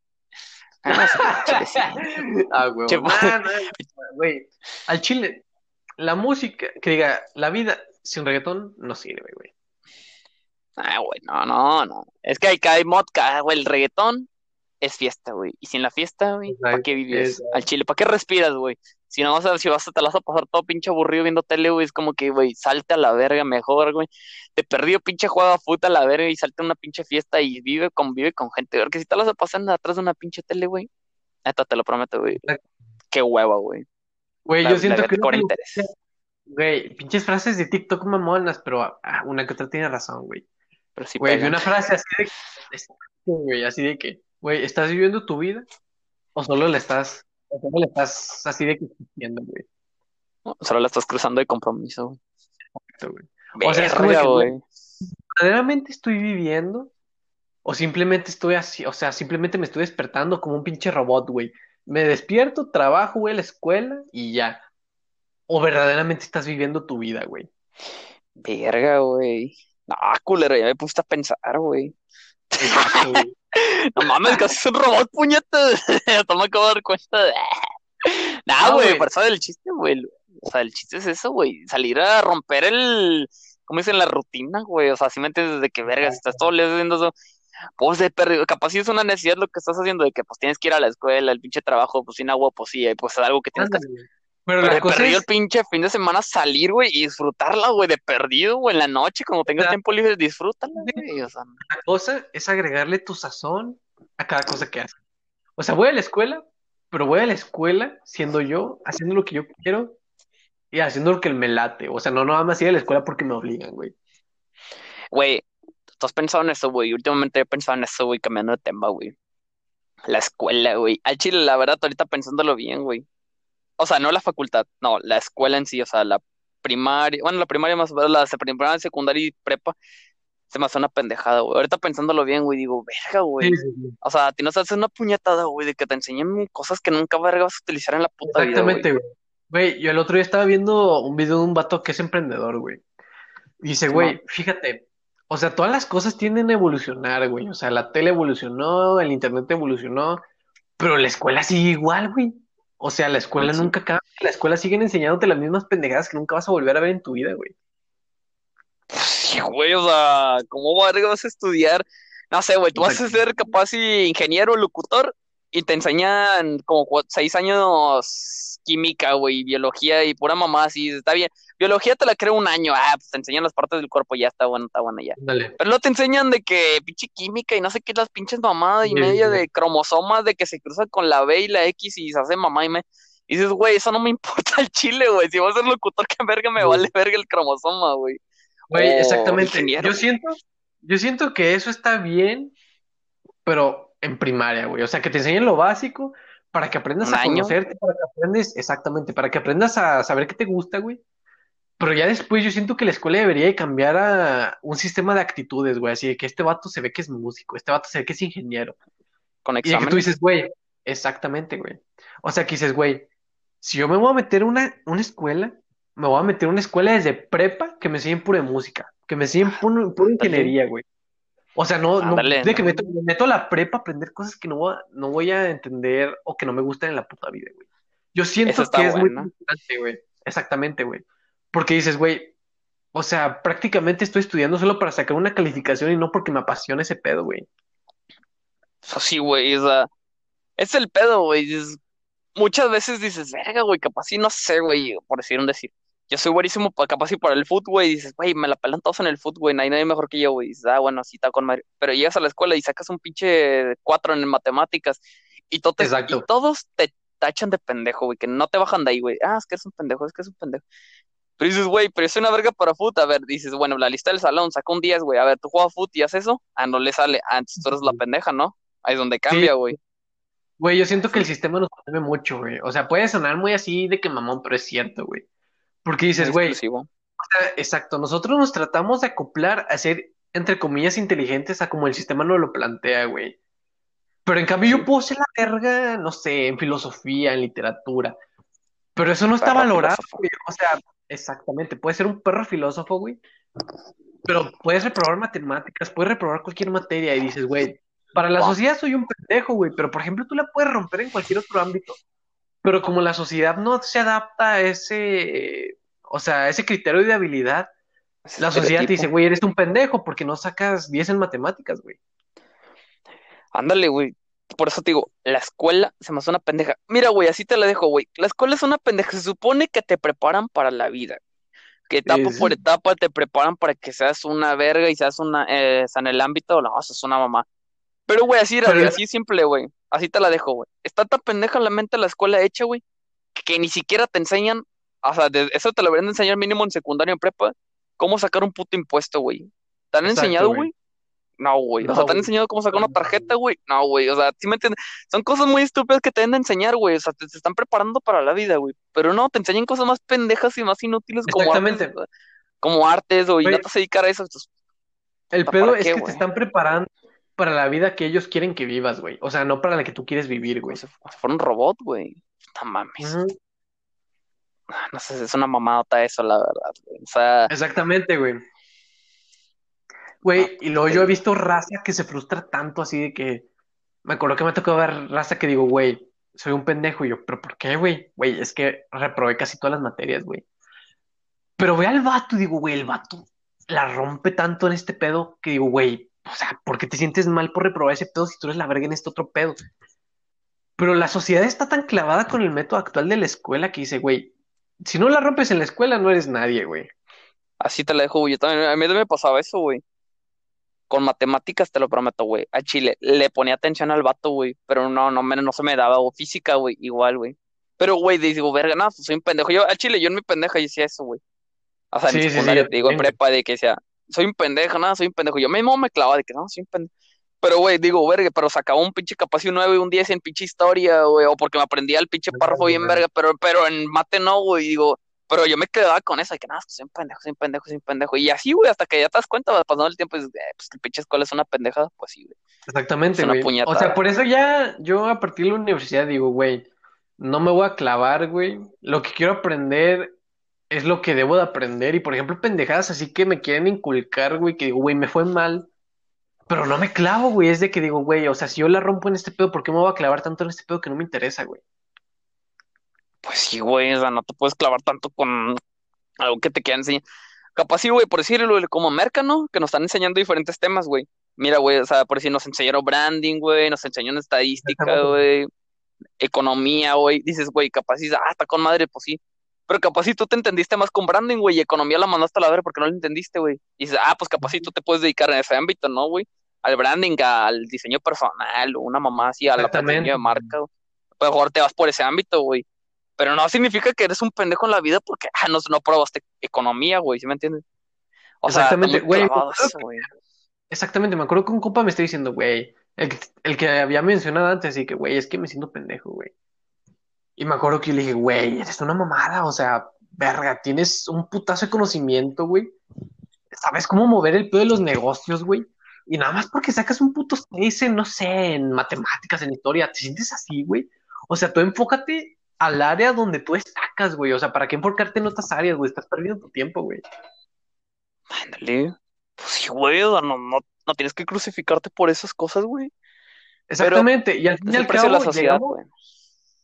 Ah, chile, sí. Ah, güey. Güey, al chile, la música, que diga, la vida sin reggaetón no sirve, güey. Ah, güey, no, no, no. Es que hay, que hay mod, cada- güey, el reggaetón es fiesta, güey. Y sin la fiesta, güey, ¿para Exacto, qué vives? Al chile, ¿para qué respiras, güey? Si no vas a, si vas a, te la vas a pasar todo pinche aburrido viendo tele, güey, es como que, güey, salte a la verga mejor, güey. Te perdió pinche juega puta a la verga y salte a una pinche fiesta y vive, convive con gente. Porque si te la vas a pasar atrás de una pinche tele, güey, neta, te lo prometo, güey. Qué hueva, güey. Güey, yo siento que no- interés. Güey, pinches frases de TikTok mamonas, pero ah, una que otra tiene razón, güey. Pero sí Güey, una frase así de, güey, así de que Güey, ¿estás viviendo tu vida? ¿O solo le estás, o solo le estás así de que existiendo, güey? Solo la estás cruzando de compromiso, güey. Exacto, güey. O sea, es como Verga, que, güey, güey. ¿verdaderamente estoy viviendo? ¿O simplemente estoy así, o sea, simplemente me estoy despertando como un pinche robot, güey? Me despierto, trabajo, güey, a la escuela y ya. ¿O verdaderamente estás viviendo tu vida, güey? Verga, güey. No, culero, ya me puse a pensar, güey. Exacto, güey. No mames, casi es un robot, puñetas. Hasta me acabo de dar cuenta. Nah, Ah, güey, por eso del chiste, güey. O sea, el chiste es eso, güey. Salir a romper el. ¿Cómo dicen? La rutina, güey. O sea, si me entiendes de que vergas, estás todo el día haciendo eso. Pues de perdido, capaz si es una necesidad lo que estás haciendo, de que pues tienes que ir a la escuela, el pinche trabajo, pues sin agua, pues sí, pues es algo que tienes que hacer. Pero la cosa perdido el es, pinche fin de semana salir, güey, y disfrutarla, güey, de perdido, güey, en la noche, cuando tengas la tiempo libre, disfrútala, güey. O sea, la cosa es agregarle tu sazón a cada cosa que haces. O sea, voy a la escuela, pero voy a la escuela siendo yo, haciendo lo que yo quiero y haciendo lo que me late. O sea, no nada más ir a la escuela porque me obligan, güey. güey, ¿tú has pensado en eso, güey? Últimamente he pensado en eso, güey, cambiando de tema, güey. La escuela, güey. Al chile, la verdad, ahorita pensándolo bien, güey. O sea, no la facultad, no, la escuela en sí, o sea, la primaria, bueno, la primaria más la primaria, secundaria y prepa, se me hace una pendejada, güey. Ahorita pensándolo bien, güey, digo, verga, güey. Sí, sí, sí. O sea, a ti no te hace una puñetada, güey, de que te enseñen cosas que nunca verga vas a utilizar en la puta vida. Exactamente, güey. Güey, yo el otro día estaba viendo un video de un vato que es emprendedor, güey. Dice, güey, fíjate, o sea, todas las cosas tienden a evolucionar, güey. O sea, la tele evolucionó, el internet evolucionó, pero la escuela sigue igual, güey. O sea, la escuela Sí. nunca cambia. La escuela siguen enseñándote las mismas pendejadas que nunca vas a volver a ver en tu vida, güey. Sí, güey, o sea, ¿cómo vas a estudiar? No sé, güey, tú vas a ser capaz y ingeniero, locutor, y te enseñan como seis años química, güey, biología y pura mamá, así, está bien. Biología te la creo un año, ah, pues te enseñan las partes del cuerpo, ya está bueno, está bueno ya. Dale. Pero no te enseñan de que pinche química y no sé qué, las pinches mamadas y Sí, media sí. de cromosomas, de que se cruzan con la B y la X y se hace mamá y me... Y dices, güey, eso no me importa el chile, güey. Si voy a ser locutor, que verga me Sí. vale verga el cromosoma, güey. Güey, exactamente. ingeniero. Yo siento, yo siento que eso está bien, pero en primaria, güey. O sea, que te enseñen lo básico para que aprendas a año. conocerte, para que aprendes, exactamente, para que aprendas a saber qué te gusta, güey. Pero ya después yo siento que la escuela debería de cambiar a un sistema de actitudes, güey. Así de que este vato se ve que es músico, este vato se ve que es ingeniero. Con Y de que tú dices, güey, exactamente, güey. O sea, que dices, güey, si yo me voy a meter una, una escuela, me voy a meter una escuela desde prepa que me enseñen pura música, que me enseñen pura, pura Ándale. ingeniería, güey. O sea, no, de que meto, me meto a la prepa a aprender cosas que no voy a, no voy a entender o que no me gustan en la puta vida, güey. Yo siento que es muy frustrante, güey. Exactamente, güey. Porque dices, güey, o sea, prácticamente estoy estudiando solo para sacar una calificación y no porque me apasiona ese pedo, güey. Eso sí, güey, o sea, es el pedo, güey. Muchas veces dices, verga, güey, capaz sí, no sé, güey, por decir un decir. Yo soy buenísimo pa- capaz y para el fútbol, güey, y dices, güey, me la pelan todos en el fútbol, güey, no hay nadie mejor que yo, güey. Dices, ah, bueno, sí, está con madre. Pero llegas a la escuela y sacas un pinche cuatro en matemáticas y, te- y todos te tachan de pendejo, güey, que no te bajan de ahí, güey. Ah, es que eres un pendejo, es que eres un pendejo. Pero dices, güey, pero es una verga para fútbol. A ver, dices, bueno, la lista del salón, saca un 10, güey. A ver, tú juegas fútbol y haces eso. Ah, no le sale. Ah, entonces tú eres la pendeja, ¿no? Ahí es donde cambia, güey. güey, yo siento que el sistema nos consume mucho, güey. O sea, puede sonar muy así de que mamón, pero es cierto, güey. Porque dices, güey, o sea, exacto, nosotros nos tratamos de acoplar a ser, entre comillas, inteligentes a como el sistema nos lo plantea, güey. Pero en cambio yo puedo ser la verga, no sé, en filosofía, en literatura. Pero eso no está valorado, güey. O sea, exactamente, puedes ser un perro filósofo, güey. Pero puedes reprobar matemáticas, puedes reprobar cualquier materia y dices, güey, para la sociedad soy un pendejo, güey, pero por ejemplo tú la puedes romper en cualquier otro ámbito. Pero como la sociedad no se adapta a ese, o sea, a ese criterio de habilidad, la sociedad te dice, güey, eres un pendejo porque no sacas 10 en matemáticas, güey. Ándale, güey. Por eso te digo, la escuela se me hace una pendeja. Mira, güey, así te la dejo, güey. La escuela es una pendeja. Se supone que te preparan para la vida. Que etapa Sí, por etapa te preparan para que seas una verga y seas una, eh, en el ámbito, no, es una mamá. Pero, güey, así Pero así simple, güey. Así te la dejo, güey. Está tan pendeja la mente de la escuela hecha, güey, que ni siquiera te enseñan, o sea, de- eso te lo deberían de enseñar mínimo en secundaria, en prepa, cómo sacar un puto impuesto, güey. ¿Te han Exacto, enseñado, güey. güey? No, güey. o sea, ¿te han enseñado cómo sacar una tarjeta, güey? No, güey. O sea, ¿sí me entiendes? Son cosas muy estúpidas que te deben de enseñar, güey. O sea, te, te están preparando para la vida, güey. Pero no, te enseñan cosas más pendejas y más inútiles como Exactamente. artes, como artes, o y no te vas a dedicar a eso. Entonces, El ¿Para pedo qué, es que te están preparando para la vida que ellos quieren que vivas, güey. O sea, no para la que tú quieres vivir, güey. como si fuera un robot, güey. No mames. No sé, es una mamadota eso, la verdad, güey. O sea, Exactamente, güey. Güey, y luego yo he visto raza que se frustra tanto así de que. Me acuerdo que me tocó ver raza que digo, güey, soy un pendejo. Y yo, ¿pero por qué, güey? Güey, es que reprobé casi todas las materias, güey. Pero ve al vato y digo, güey, el vato la rompe tanto en este pedo que digo, güey, o sea, ¿por qué te sientes mal por reprobar ese pedo si tú eres la verga en este otro pedo? Pero la sociedad está tan clavada con el método actual de la escuela que dice, güey, si no la rompes en la escuela, no eres nadie, güey. así te la dejo, güey. Yo también, a mí también me pasaba eso, güey. Con matemáticas, te lo prometo, güey. A Chile, le ponía atención al vato, güey. Pero no, no, me- no se me daba. O física, güey, igual, güey. Pero, güey, digo, verga, no, pues soy un pendejo. Yo, a Chile, yo en mi pendeja decía eso, güey. O sea, en Sí, sí, sí, secundaria, yo te digo, en prepa, de que decía, soy un pendejo, nada, soy un pendejo. Yo mismo me clavaba de que no, soy un pendejo. Pero, güey, digo, verga, pero sacaba un pinche capaz y un 9 y un 10 en pinche historia, güey, o porque me aprendía el pinche párrafo bien verga, pero, pero en mate no, güey, digo, pero yo me quedaba con eso, de que nada, soy un pendejo, soy un pendejo, soy un pendejo. Y así, güey, hasta que ya te das cuenta, pasando el tiempo y dices, eh, pues que el pinche escuela es una pendejada, pues sí, güey. Exactamente, Es una güey. O sea, por eso ya yo a partir de la universidad digo, güey, no me voy a clavar, güey. Lo que quiero aprender es lo que debo de aprender. Y por ejemplo, pendejadas así que me quieren inculcar, güey, que digo, güey, me fue mal. Pero no me clavo, güey. Es de que digo, güey, o sea, si yo la rompo en este pedo, ¿por qué me voy a clavar tanto en este pedo que no me interesa, güey? Pues sí, güey, o sea, no te puedes clavar tanto con algo que te quieran enseñar. Capaz sí, güey, por decirlo, como Merca, ¿no? Que nos están enseñando diferentes temas, güey. Mira, güey, o sea, por decir, nos enseñaron branding, güey, nos enseñaron estadística, güey, economía, güey. Dices, güey, capaz sí, ah, está con madre, pues sí. Pero capaz si tú te entendiste más con branding, güey, y economía la mandaste a la verga porque no la entendiste, güey. Y dices, ah, pues capaz si tú te puedes dedicar en ese ámbito, ¿no, güey? Al branding, al diseño personal, o una mamá así, a la diseño de marca, güey. Pues mejor te vas por ese ámbito, güey. Pero no significa que eres un pendejo en la vida porque, ah, no, no probaste economía, güey, ¿sí me entiendes? O sea, Exactamente, muy güey. Exactamente, me acuerdo que un compa me está diciendo, güey, el, que- el que había mencionado antes, así que, güey, es que me siento pendejo, güey. Y me acuerdo que yo le dije, güey, eres una mamada, o sea, verga, tienes un putazo de conocimiento, güey. ¿Sabes cómo mover el pedo de los negocios, güey? Y nada más porque sacas un puto 6 en, no sé, en matemáticas, en historia, ¿te sientes así, güey? O sea, tú enfócate al área donde tú destacas, güey. O sea, ¿para qué enfocarte en otras áreas, güey? Estás perdiendo tu tiempo, güey. Ándale. Pues sí, güey, no, no, no tienes que crucificarte por esas cosas, güey. Exactamente. Y al fin y al la sociedad, llegamos.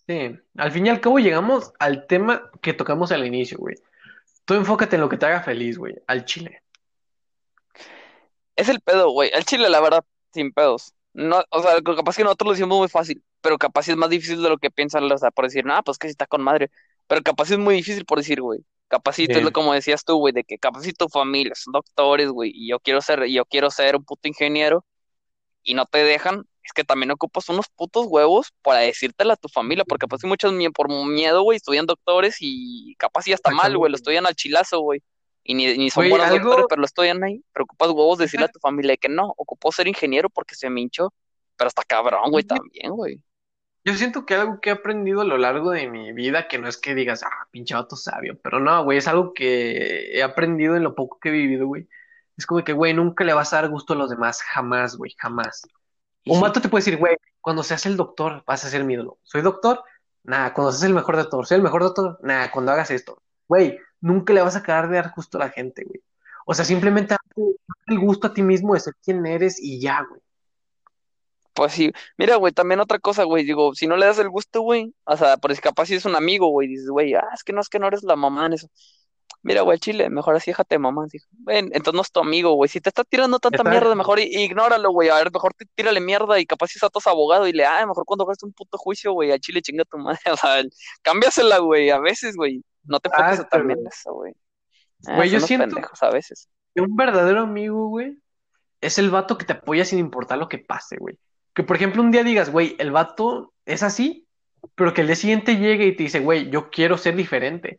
Sí, al fin y al cabo llegamos al tema que tocamos al inicio, güey. Tú enfócate en lo que te haga feliz, güey, al chile. Es el pedo, güey. El chile, la verdad, sin pedos. No, o sea, capaz que nosotros lo decimos muy fácil, pero capaz es más difícil de lo que piensan, o sea, por decir, nada, pues que si está con madre. Pero capaz es muy difícil por decir, güey. Capacito es lo como decías tú, güey, de que tu familia son doctores, güey, y yo quiero ser, y yo quiero ser un puto ingeniero, y no te dejan, es que también ocupas unos putos huevos para decírtela a tu familia, porque que muchos por miedo, güey, estudian doctores y capaz ya está mal, güey, lo estudian al chilazo, güey. Y ni, ni son buenos algo- doctores, pero lo estudian ahí. Pero ocupas huevos decirle a tu familia que no, ocupó ser ingeniero porque se me hinchó. Pero está cabrón, güey, también, güey. Yo siento que algo que he aprendido a lo largo de mi vida, que no es que digas, ah, pinche vato sabio, pero no, güey, es algo que he aprendido en lo poco que he vivido, güey. Es como que, güey, nunca le vas a dar gusto a los demás, jamás, güey, jamás. Y Un sí, vato te puede decir, güey, cuando seas el doctor, vas a ser mi ídolo. ¿Soy doctor? Nah, cuando seas el mejor doctor. ¿Soy el mejor doctor? Nah, cuando hagas esto. Güey, nunca le vas a acabar de dar gusto a la gente, güey. O sea, simplemente date el gusto a ti mismo de ser quien eres y ya, güey. pues sí. Mira, güey, también otra cosa, güey. Digo, si no le das el gusto, güey, o sea, por si capaz si es un amigo, güey, dices, güey, ah, es que no es que no eres la mamá en eso. Mira, güey, Chile, mejor así déjate mamá. Dijo, ven, entonces no es tu amigo, güey. Si te está tirando tanta Exacto. mierda, mejor ignóralo, güey. A ver, mejor tírale mierda y capaz si estás abogado y le, ah, mejor cuando hagas un puto juicio, güey, a Chile chinga tu madre. O sea, cámbiasela, güey, a veces, güey. No te enfoques Exacto, también eso, güey. Ah, Güey, yo siento pendejos a veces. que un verdadero amigo, güey, es el vato que te apoya sin importar lo que pase, güey. Que por ejemplo un día digas, güey, el vato es así, pero que el día siguiente llegue y te dice, güey, yo quiero ser diferente.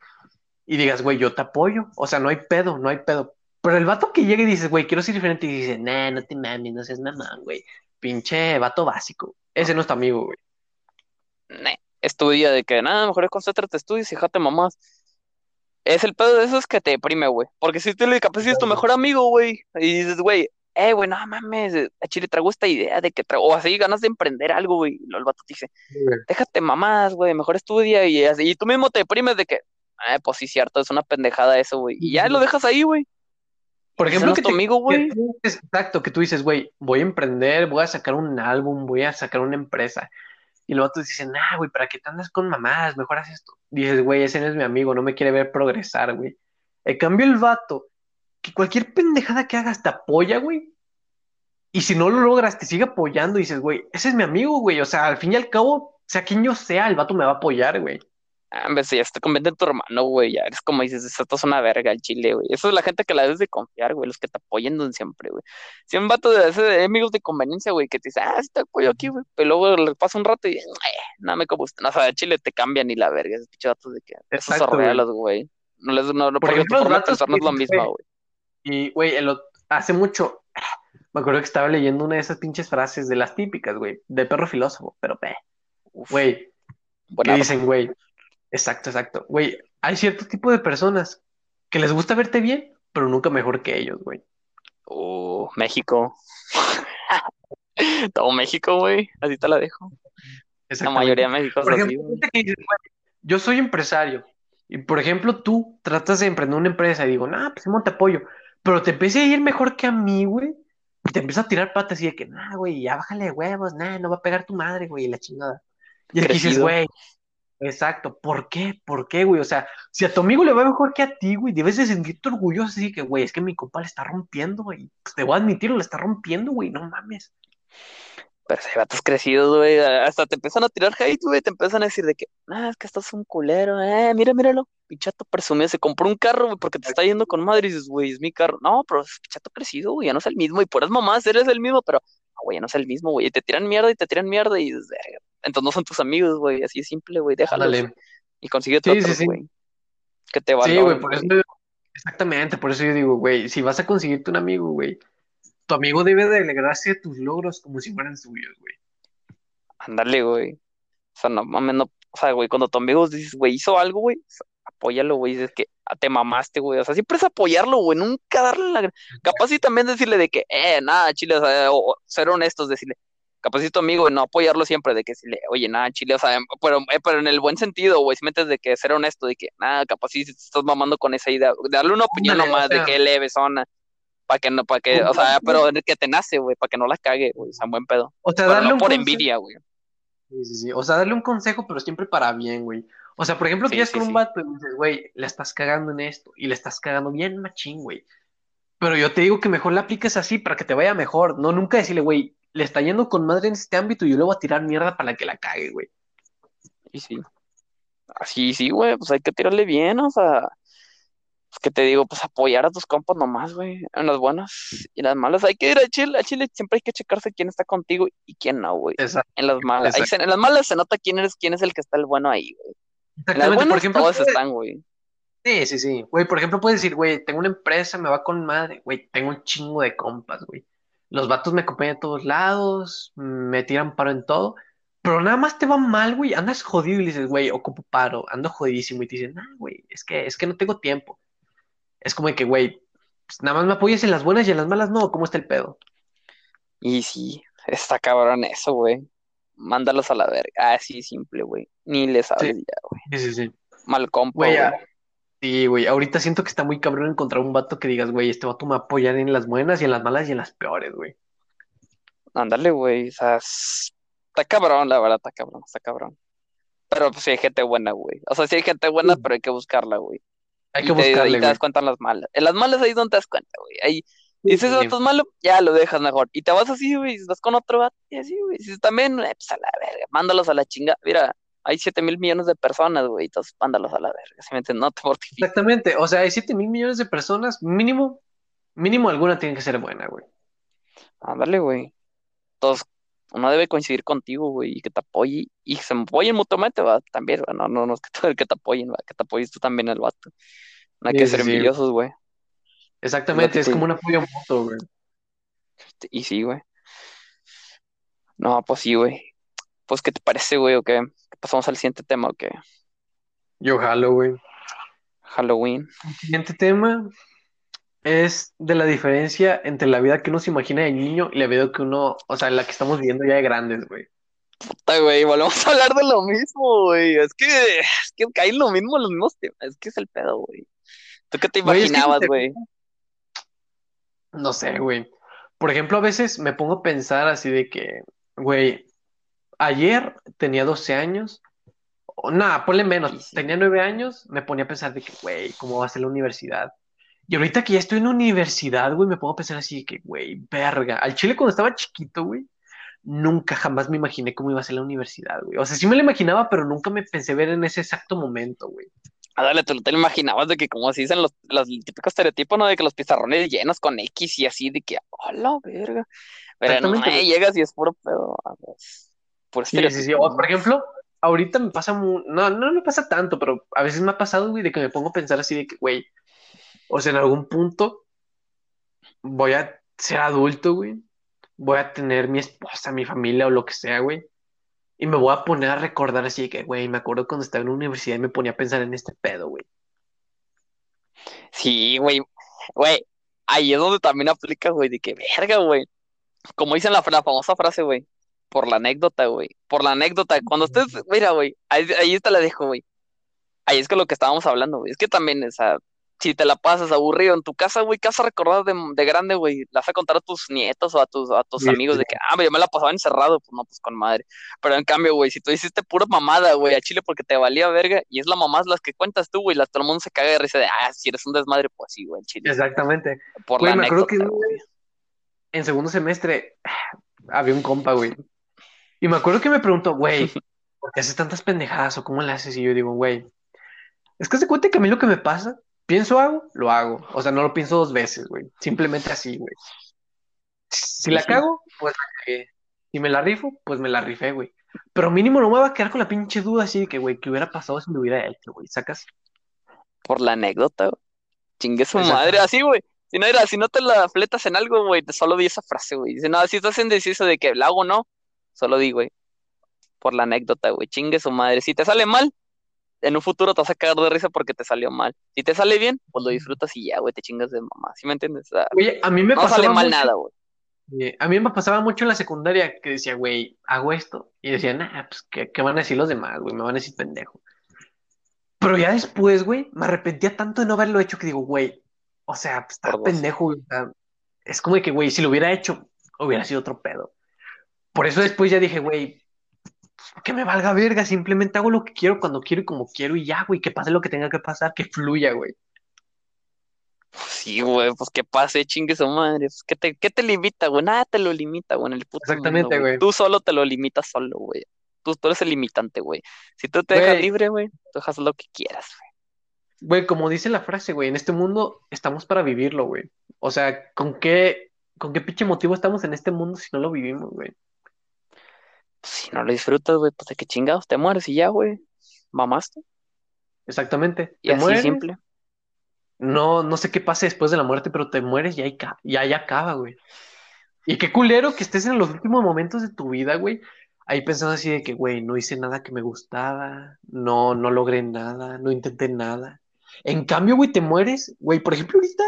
Y digas, güey, yo te apoyo. O sea, no hay pedo, no hay pedo. Pero el vato que llega y dices, güey, quiero ser diferente y dice, nah, no te mames, no seas mamón, güey. Pinche vato básico. Ese no es tu amigo, güey. Ne, estudia de que nada, mejor concéntrate, estudias y jate mamás. Es el pedo de eso es que te deprime, güey. Porque si tú le capaz es tu mejor amigo, güey, y dices, güey, eh, güey, no mames, a Chile traigo esta idea de que traigo, o así ganas de emprender algo, güey. Y el vato te dice, déjate mamás, güey, mejor estudia y así. Y tú mismo te deprimes de que, eh, pues sí, cierto, es una pendejada eso, güey. Y ya lo dejas ahí, güey. Por ejemplo, que tu te- amigo, güey. tú dices- exacto, que tú dices, güey, voy a emprender, voy a sacar un álbum, voy a sacar una empresa. Y los otros dicen, ah, güey, ¿para qué te andas con mamás? Mejor haz esto. Dices, güey, ese no es mi amigo, no me quiere ver progresar, güey. En cambio, el vato, que cualquier pendejada que hagas te apoya, güey. Y si no lo logras, te sigue apoyando y dices, güey, ese es mi amigo, güey. O sea, al fin y al cabo, sea quien yo sea, el vato me va a apoyar, güey. Ah, si ya te convierte en tu hermano, güey, ya eres como dices, esto es una verga el chile, güey. Eso es la gente que la debes de confiar, güey, los que te apoyan siempre, güey. Si un vato de ese de amigos de conveniencia, güey, que te dice, ah, sí te apoyo aquí, güey, pero luego le pasa un rato y, eh, no me gusta. No, o sea, chile te cambian ni la verga, esos pinches vatos de que, esos Exacto, güey. güey. No les, no, no, Por porque ejemplo, tu los forma de pensar no es dices, mismo, güey, güey. Y, güey, hace mucho, me acuerdo que estaba leyendo una de esas pinches frases de las típicas, güey, de perro filósofo, pero, pe, Uf, güey, que dicen, güey, exacto, exacto, güey, hay cierto tipo de personas que les gusta verte bien, pero nunca mejor que ellos, güey. Uh, México. Todo México, güey, así te la dejo. La mayoría de México Por así, ejemplo, güey, yo soy empresario, y por ejemplo, tú tratas de emprender una empresa y digo, nah, pues Simón, te apoyo, pero te empieza a ir mejor que a mí, güey, y te empieza a tirar patas y de que, nah, güey, ya bájale de huevos, nah, no va a pegar tu madre, güey, y la chingada. Y aquí dices, güey, exacto, ¿por qué? ¿Por qué, güey? O sea, si a tu amigo le va mejor que a ti, güey, debes de sentirte orgulloso así que, güey, es que mi compa le está rompiendo, güey, pues te voy a admitirlo, le está rompiendo, güey, no mames. Pero si vatos crecidos, güey, hasta te empiezan a tirar hate, güey, te empiezan a decir de que, ah, es que estás un culero, eh, mira, míralo, pichato presumido, se compró un carro, güey, porque te está yendo con madre y dices, güey, es mi carro. No, pero es pichato crecido, güey, ya no es el mismo, y puras mamás, eres el mismo, pero, güey, ya no es el mismo, güey, y te tiran mierda y te tiran mierda y dices. Entonces no son tus amigos, güey, así es simple, güey, déjalos y consigue Sí, sí, otros, sí. güey, que te Sí, güey, valoren, por eso, güey. exactamente, por eso yo digo, güey, si vas a conseguirte un amigo, güey, tu amigo debe de alegrarse de tus logros como si fueran suyos, güey. Ándale, güey. O sea, no mames, no. O sea, güey, cuando tu amigo dices, güey, hizo algo, güey, apóyalo, güey. Dices que ah, te mamaste, güey. O sea, siempre es apoyarlo, güey. Nunca darle la. Capaz y también decirle de que, eh, nada, chile, o sea, o- o ser honestos, decirle. Tu amigo, no apoyarlo siempre, de que decirle, oye, nada, chile, o sea, em, pero, eh, pero en el buen sentido, güey, si metes de que ser honesto, de que, nada, capaz si te estás mamando con esa idea. Darle una opinión Ándale, o nomás de que leve, zona. Para que no, para que, o sea, pero que te nace, güey, para que no la cague, güey. O sea, buen pedo. O sea, Pero darle no un por consejo. envidia, güey. Sí, sí, sí. O sea, darle un consejo, pero siempre para bien, güey. O sea, por ejemplo, que Sí, sí, con un sí. vato y dices, güey, le estás cagando en esto y le estás cagando bien machín, güey. Pero yo te digo que mejor la apliques así para que te vaya mejor. No nunca decirle, güey, le está yendo con madre en este ámbito y yo le voy a tirar mierda para que la cague, güey. Y sí. Así, sí, güey, pues hay que tirarle bien, o sea, pues que te digo, pues apoyar a tus compas nomás, güey, en las buenas y en las malas. Hay que ir a Chile, a Chile siempre hay que checarse quién está contigo y quién no, güey. Exacto. En las malas, ahí se- en las malas se nota quién eres, quién es el que está el bueno ahí, güey. En las Exactamente. Por ejemplo, todos están, güey. sí, sí, sí. Güey, por ejemplo, puedes decir, güey, tengo una empresa, me va con madre. Güey, tengo un chingo de compas, güey. Los vatos me acompañan a todos lados, me tiran paro en todo. Pero nada más te va mal, güey. Andas jodido y dices, güey, ocupo paro, ando jodidísimo. Y te dicen, ah, güey, es que, es que no tengo tiempo. Es como que, güey, pues nada más me apoyas en las buenas y en las malas no. ¿Cómo está el pedo? Y sí, está cabrón eso, güey. Mándalos a la verga. Ah, sí, simple, güey. Ni les hables ya, güey. Sí, sí, sí. Mal compa, Güey, güey. Sí, güey. Ahorita siento que está muy cabrón encontrar un vato que digas, güey, este vato me va a apoyar en las buenas y en las malas y en las peores, güey. Ándale, güey. O sea, es- está cabrón, la verdad, está cabrón, está cabrón. Pero pues sí hay gente buena, güey. O sea, sí hay gente buena, Sí. pero hay que buscarla, güey. Hay Y que y buscarle, te das cuenta en las malas. En las malas ahí es donde te das cuenta, güey. Ahí Sí, dices, sí, vato es malo, ya lo dejas mejor. Y te vas así, güey, y vas con otro vato, y así, güey. Si también, eh, pues a la verga, mándalos a la chingada. Mira, hay 7 mil millones de personas, güey, entonces mándalos a la verga. ¿Sí me entiendes? No te mortifiques. Exactamente. O sea, hay 7 mil millones de personas, mínimo, mínimo alguna tiene que ser buena, güey. Ándale, güey. Entonces, uno debe coincidir contigo, güey, y que te apoye, y que se apoyen mutuamente, va, también, va, no, no, no es que te, que te apoyen, va, que te apoyes tú también el vato. No hay Sí, que ser sí. envidiosos, güey. Exactamente, es te- como un apoyo mutuo, güey. Y sí, güey. No, pues sí, güey. Pues, ¿qué te parece, güey? ¿O qué? Pasamos al siguiente tema, ¿o qué? Yo jalo, güey. Halloween. El siguiente tema es de la diferencia entre la vida que uno se imagina de niño y la vida que uno, o sea, la que estamos viviendo ya de grandes, güey. Puta, güey, volvemos a hablar de lo mismo, güey. Es que, es que caen lo mismo los mismos temas. Es que es el pedo, güey. ¿Tú qué te Güey, es que imaginabas, te- güey? No sé, güey. Por ejemplo, a veces me pongo a pensar así de que, güey, ayer tenía 12 años, o nada, ponle menos, Sí, sí. tenía 9 años, me ponía a pensar de que, güey, ¿cómo va a ser la universidad? Y ahorita que ya estoy en la universidad, güey, me pongo a pensar así de que, güey, verga. Al Chile cuando estaba chiquito, güey, nunca jamás me imaginé cómo iba a ser la universidad, güey. O sea, sí me lo imaginaba, pero nunca me pensé ver en ese exacto momento, güey. Ah, dale, tú te lo imaginabas de que, como se dicen los, los típicos estereotipos, ¿no? De que los pizarrones llenos con X y así, de que, hola, verga. Pero no, güey. llegas y es puro pedo. Puro Sí, sí, sí. O, por ejemplo, ahorita me pasa mu- no, no me pasa tanto, pero a veces me ha pasado, güey, de que me pongo a pensar así de que, güey, o sea, en algún punto voy a ser adulto, güey, voy a tener mi esposa, mi familia o lo que sea, güey, y me voy a poner a recordar así de que, güey, me acuerdo cuando estaba en la universidad y me ponía a pensar en este pedo, güey. Sí, güey. Güey, ahí es donde también aplica, güey, de que, verga, güey. Como dicen la, la famosa frase, güey. Por la anécdota, güey. Por la anécdota. Cuando ustedes, mira, güey, ahí, ahí te la dejo, güey. Ahí es que lo que estábamos hablando, güey. Es que también, o sea, si te la pasas aburrido en tu casa, güey, casa recordada de, de grande, güey, la vas a contar a tus nietos o a tus, a tus Sí, amigos de que, ah, yo me la pasaba encerrado, pues no, pues con madre. Pero en cambio, güey, si tú hiciste pura mamada, güey, a Chile porque te valía verga, y es la mamá las que cuentas tú, güey, las, todo el mundo se caga de risa de, ah, si eres un desmadre, pues sí, güey, Chile. Exactamente. Por Güey, la me que anécdota, una güey. en segundo semestre, había un compa, güey, y me acuerdo que me preguntó, güey, ¿por qué haces tantas pendejadas o cómo le haces? Y yo digo, güey, es que se cuenta que a mí lo que me pasa, pienso hago, lo hago. O sea, no lo pienso dos veces, güey. Simplemente así, güey. Si la cago, pues la cagué. Si me la rifo, pues me la rifé, güey. Pero mínimo no me va a quedar con la pinche duda así de que, güey, ¿qué hubiera pasado si me hubiera hecho, güey? ¿Sacas? Por la anécdota, güey. Chingue su Exacto. madre, así, güey. Si no era, si no te la fletas en algo, güey, te solo di esa frase, güey. Dice, no, si estás indeciso de que la hago o no, solo di, güey. Por la anécdota, güey. Chingue su madre. Si te sale mal, en un futuro te vas a cagar de risa porque te salió mal. Si te sale bien, pues lo disfrutas y ya, güey, te chingas de mamá. ¿Sí me entiendes? O sea, Oye, a mí me no pasaba sale mal mucho- nada, güey. eh, a mí me pasaba mucho en la secundaria que decía, güey, hago esto. Y decía, nah, pues, ¿qué, qué van a decir los demás, güey? Me van a decir pendejo. Pero ya después, güey, me arrepentía tanto de no haberlo hecho que digo, güey, o sea, pues, dos. pendejo, güey, es como de que, güey, si lo hubiera hecho, hubiera sido otro pedo. Por eso después ya dije, güey, pues, que me valga verga, simplemente hago lo que quiero cuando quiero y como quiero y ya, güey, que pase lo que tenga que pasar, que fluya, güey. Sí, güey, pues que pase, chingue su madre. Pues, ¿qué te, qué te limita, güey? Nada te lo limita, güey, en el puto Exactamente, mundo, güey. Tú solo te lo limitas solo, güey. Tú, tú eres el limitante, güey. Si tú te dejas libre, güey, tú dejas lo que quieras, güey. Güey, como dice la frase, güey, en este mundo estamos para vivirlo, güey. O sea, ¿con qué, con qué pinche motivo estamos en este mundo si no lo vivimos, güey? Pues, si no lo disfrutas, güey, pues de qué chingados te mueres y ya, güey. Mamaste. Exactamente. Y Te así mueres, simple. no, no sé qué pase después de la muerte, pero te mueres y ahí, y ahí acaba, güey. Y qué culero que estés en los últimos momentos de tu vida, güey. Ahí pensando así de que, güey, no hice nada que me gustaba, no, no logré nada, no intenté nada. En cambio, güey, te mueres, güey, por ejemplo, ahorita,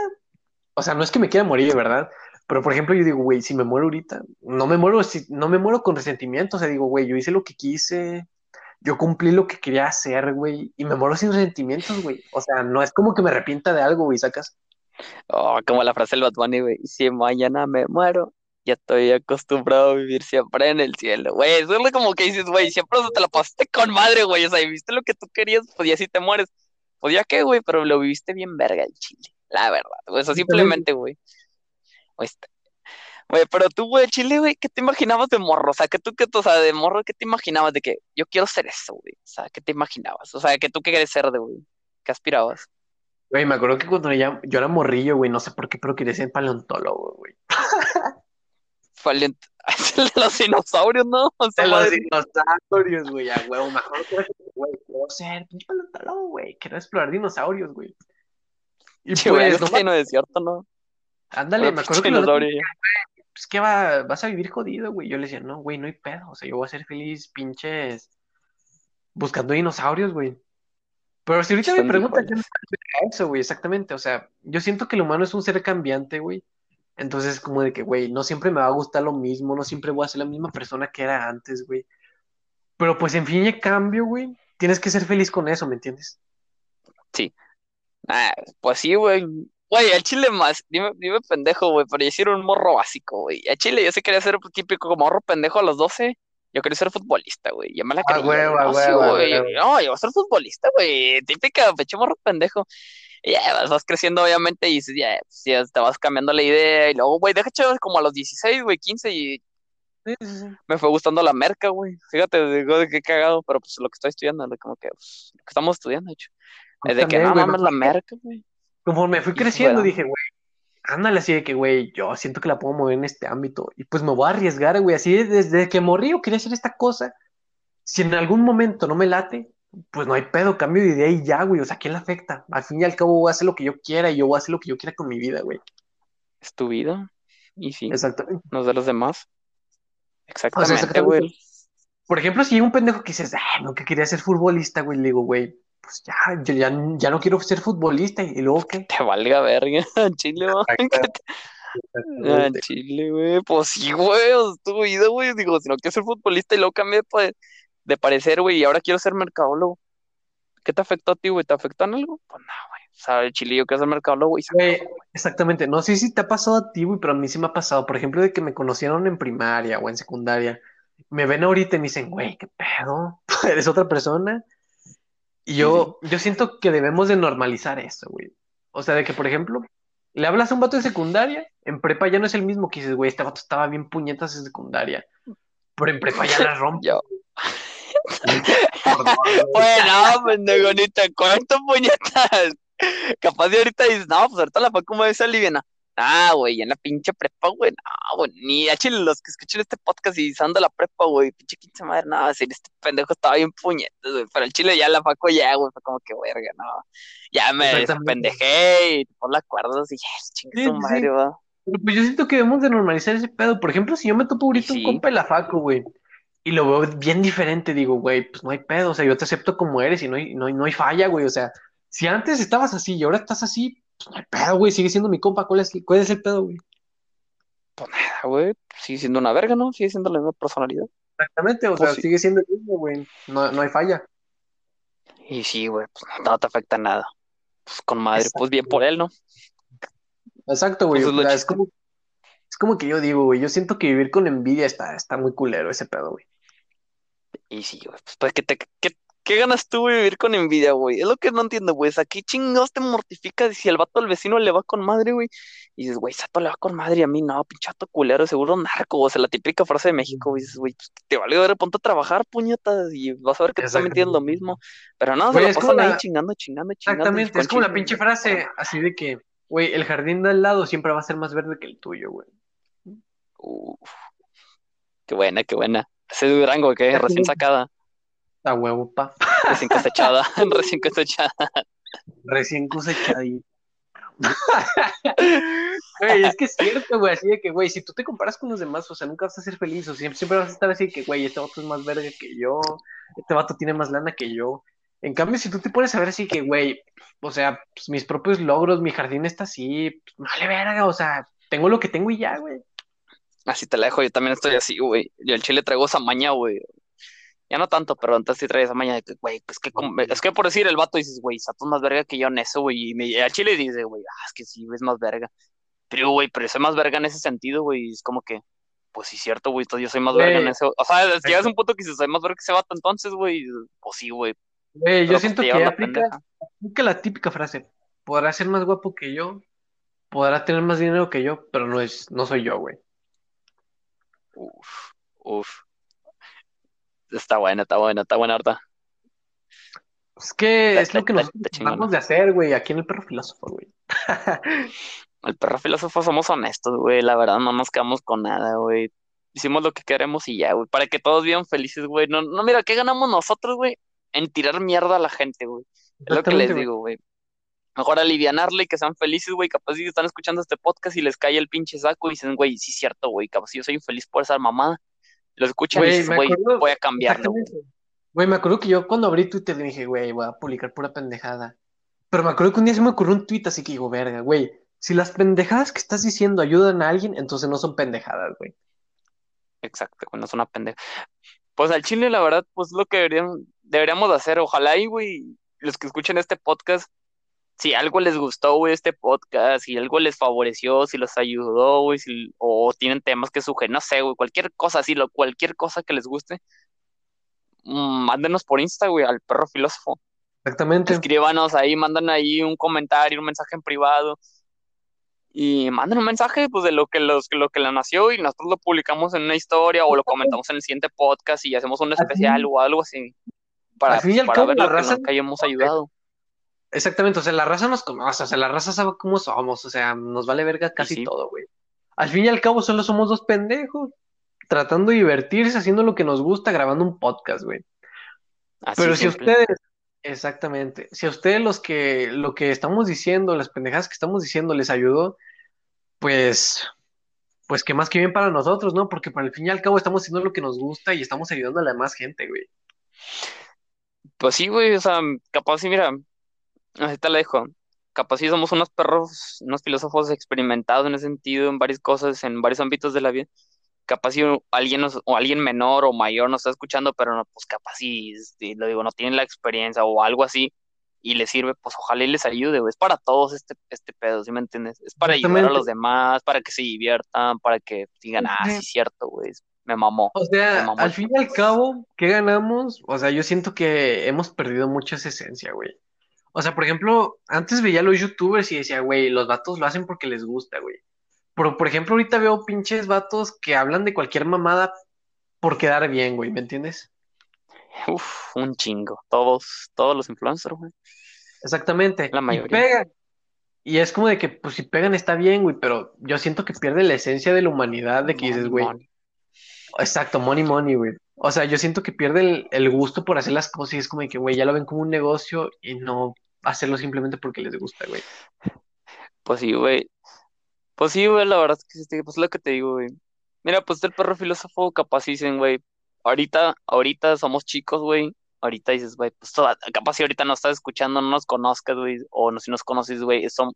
o sea, no es que me quiera morir, ¿verdad? Pero, por ejemplo, yo digo, güey, si me muero ahorita, no me muero, si, no me muero con resentimiento, o sea, digo, güey, yo hice lo que quise, yo cumplí lo que quería hacer, güey, y me muero sin resentimientos, güey. O sea, no es como que me arrepienta de algo, güey, sacas. Oh, como la frase del Bunny, güey. Si mañana me muero, ya estoy acostumbrado a vivir siempre en el cielo, güey. Eso es como que dices, güey, siempre te la pasaste con madre, güey. O sea, y viste lo que tú querías, pues ya si te mueres. Pues ya qué, güey, pero lo viviste bien verga el chile, la verdad. güey. O sea, simplemente, güey. Güey, está- Güey, pero tú, güey, Chile, güey, ¿qué te imaginabas de morro? O sea, que tú, que, o sea, de morro, ¿qué te imaginabas de que yo quiero ser eso, güey? O sea, ¿qué te imaginabas? O sea, que tú qué quieres ser de, güey. ¿Qué aspirabas? Güey, me acuerdo que cuando ya, yo era morrillo, güey, no sé por qué, pero quería ser paleontólogo, güey. Valiente. Es el de los dinosaurios, ¿no? O sea, De los dinosaurios, güey, a huevo, mejor que güey, quiero ser pinche paleontólogo, güey, quiero explorar dinosaurios, güey. Y Che, güey, pues, es no, que hay no es cierto, ¿no? Ándale, me acuerdo que los otros pues que va, vas a vivir jodido, güey. Yo le decía, no, güey, no hay pedo. O sea, yo voy a ser feliz, pinches, buscando dinosaurios, güey. Pero si ahorita me no creo eso, güey, exactamente. O sea, yo siento que el humano es un ser cambiante, güey. Entonces, como de que, güey, no siempre me va a gustar lo mismo, no siempre voy a ser la misma persona que era antes, güey. Pero pues, en fin y cambio, güey, tienes que ser feliz con eso, ¿me entiendes? Ah, pues sí, güey. Güey, al chile más, dime, dime pendejo, güey, pero yo sí era un morro básico, güey. Al chile yo sí quería ser típico como morro pendejo a los 12. Yo quería ser futbolista, güey. Ya me la Ah, huevo, güey. ah, No, sí, huevo, ah, güey. No, yo voy a ser futbolista, güey. Típica, pecho morro pendejo. Y ya vas, vas creciendo, obviamente, y dices, ya, pues, ya te vas cambiando la idea. Y luego, güey, deja chévere como a los 16, güey, 15, y Sí, sí, sí. me fue gustando la merca, güey. Fíjate, digo, de qué cagado, pero pues lo que estoy estudiando, como que, pues, lo que estamos estudiando, de hecho. Es de que no mames me la merca, güey. Conforme fui creciendo, fuera. dije, güey, ándale así de que, güey, yo siento que la puedo mover en este ámbito. Y pues me voy a arriesgar, güey. Así de- desde que morí yo quería hacer esta cosa. Si en algún momento no me late, pues no hay pedo, cambio de idea y ya, güey. O sea, ¿quién le afecta? Al fin y al cabo voy a hacer lo que yo quiera y yo voy a hacer lo que yo quiera con mi vida, güey. Es tu vida. Y sí, Exactamente. no es de los demás. O sea, Exactamente, exactamente. güey. Por ejemplo, si hay un pendejo que dices, ah, no, que quería ser futbolista, güey, le digo, güey, pues ya, yo ya, ya no quiero ser futbolista. Y luego, ¿qué? Te valga verga. Chile. Ah. Chile, güey. Pues sí, güey. Tu vida, güey. Digo, si no quiero ser futbolista y luego cambié de, de parecer, güey, y ahora quiero ser mercadólogo. ¿Qué te afectó a ti, güey? ¿Te afectó en algo? Pues no, güey. El chile yo quiero ser mercadólogo Güey, acabó, güey. exactamente. No sé si te ha pasado a ti, güey, pero a mí sí me ha pasado. Por ejemplo, de que me conocieron en primaria o en secundaria. Me ven ahorita y me dicen, güey, ¿qué pedo? ¿Eres otra persona? Y yo, yo siento que debemos de normalizar eso, güey. O sea, de que, por ejemplo, le hablas a un vato de secundaria, en prepa ya no es el mismo que dices, güey, este vato estaba bien puñetas en secundaria. Pero en prepa ya la güey. Bueno, pendejo, ni te cuento, puñetas. Capaz de ahorita dices, no, pues ahorita la fue como esa liviana. Ah, güey, en la pinche prepa, güey, no, güey, ni a chile los que escuchan este podcast y usando la prepa, güey, pinche quince madre, no, decir, este pendejo estaba bien puñetas, güey, pero el chile ya la faco ya, güey, fue como que, verga, no, ya me Exactamente. pendejé y por la acuerdas y ya, chingue Sí, sí, madre, sí. va. Pero pues yo siento que debemos de normalizar ese pedo. Por ejemplo, si yo me topo ahorita Y un sí. compa de la facu, güey, y lo veo bien diferente, digo, güey, pues no hay pedo, o sea, yo te acepto como eres y no hay, no hay, no hay falla, güey, o sea, si antes estabas así y ahora estás así, no hay pedo, güey, sigue siendo mi compa, ¿cuál es, cuál es el pedo, güey? Pues nada, güey, sigue siendo una verga, ¿no? Sigue siendo la misma personalidad. Exactamente, o Pues sea, sí. sigue siendo el mismo, güey, no, no hay falla. Y sí, güey, pues no, te afecta nada. Pues con madre, pues bien por él, ¿no? Exacto, güey, Pues es o sea, es como, es como que yo digo, güey, yo siento que vivir con envidia está, está muy culero ese pedo, güey. Y sí, güey, pues, pues, ¿qué, te, qué, qué ganas tú de vivir con envidia, güey? Es lo que no entiendo, güey. ¿qué chingados te mortifica si el vato al vecino le va con madre, güey? Y dices, güey, Sato le va con madre y a mí no, pinche vato culero, seguro narco, o sea, la típica frase de México, güey. Dices, güey, pues, te vale ver, ponte a trabajar, puñetas, y vas a ver que tú también tienes lo mismo. Pero no, se Güey, como pasan ahí la- chingando, chingando, chingando. Exactamente, es como la pinche frase así de que, güey, el jardín de al lado siempre va a ser más verde que el tuyo, güey. Uf, qué buena, qué buena. Ese es Durango, que recién sacada, A huevo, pa. recién cosechada, recién cosechada. Recién cosechadito. Güey, es que es cierto, güey, así de que, güey, si tú te comparas con los demás, o sea, nunca vas a ser feliz, o siempre, siempre vas a estar así de que, güey, este vato es más verga que yo, este vato tiene más lana que yo. En cambio, si tú te pones a ver así que, güey, o sea, pues, mis propios logros, mi jardín está así, pues, vale verga, o sea, tengo lo que tengo y ya, güey. Así te la dejo, yo también estoy así, güey. Yo al chile traigo esa maña, güey. Ya no tanto, pero antes sí traía esa maña de que, güey, pues que es que por decir el vato dices, güey, Sato es más verga que yo en eso, güey. Y me, y al chile dice, güey, ah, es que sí, es más verga. Pero, güey, pero soy más verga en ese sentido, güey. Es como que, pues sí, cierto, güey, entonces yo soy más verga en eso. O sea, llegas a un punto que dices, soy más verga que ese vato, entonces, güey, pues sí, güey. Güey, yo pues siento que aplica la típica frase, podrá ser más guapo que yo, podrá tener más dinero que yo, pero no es, no soy yo, güey. Uf, uf. Está buena, está buena, está buena, harta. Es que Está- es lo que chingona. tratamos de hacer, güey, aquí en el perro filósofo, güey. El perro filósofo somos honestos, güey. La verdad, no nos quedamos con nada, güey. Hicimos lo que queremos y ya, güey. Para que todos vivan felices, güey. No, no, mira, ¿qué ganamos nosotros, güey? En tirar mierda a la gente, güey. Es lo que les digo, güey. mejor alivianarle y que sean felices, güey. Capaz si están escuchando este podcast y les cae el pinche saco y dicen, güey, sí es cierto, güey, capaz si yo soy infeliz por esa mamada. Lo escuchan y Güey, voy a cambiarlo. güey. Me acuerdo que yo cuando abrí Twitter dije, güey, voy a publicar pura pendejada. Pero me acuerdo que un día se me ocurrió un tweet así que digo, verga, güey, si las pendejadas que estás diciendo ayudan a alguien, entonces no son pendejadas, güey. Exacto, no es una pendeja. Pues al chile, la verdad, pues lo que deberíamos, deberíamos de hacer, ojalá y, güey, los que escuchen este podcast, si algo les gustó, güey, este podcast, si algo les favoreció, si los ayudó, güey, si, o tienen temas que sugerir, no sé, güey, cualquier cosa así, lo, cualquier cosa que les guste, mm, mándenos por Insta, güey, al perro filósofo. Exactamente. Escríbanos ahí, mandan ahí un comentario, un mensaje en privado. Y manden un mensaje pues de lo que los lo que le nació y nosotros lo publicamos en una historia o lo comentamos en el siguiente podcast y hacemos un especial o algo así para, para cabo, ver la lo que, raza- nos, que hayamos ayudado. Exactamente, o sea, la raza nos conoce, o sea, la raza sabe cómo somos, o sea, nos vale verga casi sí. todo, güey. Al fin y al cabo, solo somos dos pendejos, tratando de divertirse, haciendo lo que nos gusta, grabando un podcast, güey. Así Pero si ustedes, exactamente, si a ustedes los que, lo que estamos diciendo, las pendejadas que estamos diciendo les ayudó, pues, pues qué más que bien para nosotros, ¿no? Porque por el fin y al cabo estamos haciendo lo que nos gusta y estamos ayudando a la demás gente, güey. Pues sí, güey, o sea, capaz sí, mira, así te la dejo. Capaz sí somos unos perros, unos filósofos experimentados en ese sentido, en varias cosas, en varios ámbitos de la vida. Capaz si alguien nos- o alguien menor o mayor nos está escuchando, pero no, pues capaz si, este, lo digo, no tienen la experiencia o algo así y les sirve, pues ojalá y les ayude, güey. Es para todos este, este pedo, ¿sí me entiendes? Es para ayudar a los demás, para que se diviertan, para que digan, ah, sí, es cierto, güey, me mamó. O sea, mamó al fin y al cabo, ¿qué ganamos? O sea, yo siento que hemos perdido mucha esa esencia, güey. O sea, por ejemplo, antes veía a los youtubers y decía, güey, los vatos lo hacen porque les gusta, güey. Pero, por ejemplo, ahorita veo pinches vatos que hablan de cualquier mamada por quedar bien, güey, ¿me entiendes? Uf, un chingo. Todos, todos los influencers, güey. Exactamente. La Y mayoría. pegan. Y es como de que, pues si pegan está bien, güey, pero yo siento que pierde la esencia de la humanidad de que dices, güey, money. exacto, money, money, güey. O sea, yo siento que pierde el, el gusto por hacer las cosas y es como que, güey, ya lo ven como un negocio y no hacerlo simplemente porque les gusta, güey. Pues sí, güey. Pues sí, güey, la verdad es que sí, pues lo que te digo, güey. Mira, pues el perro filósofo capaz dicen, güey, ahorita, ahorita somos chicos, güey. Ahorita dices, güey, pues toda- capaz si ahorita nos estás escuchando, no nos conozcas, güey, o no, si nos conoces, güey, son,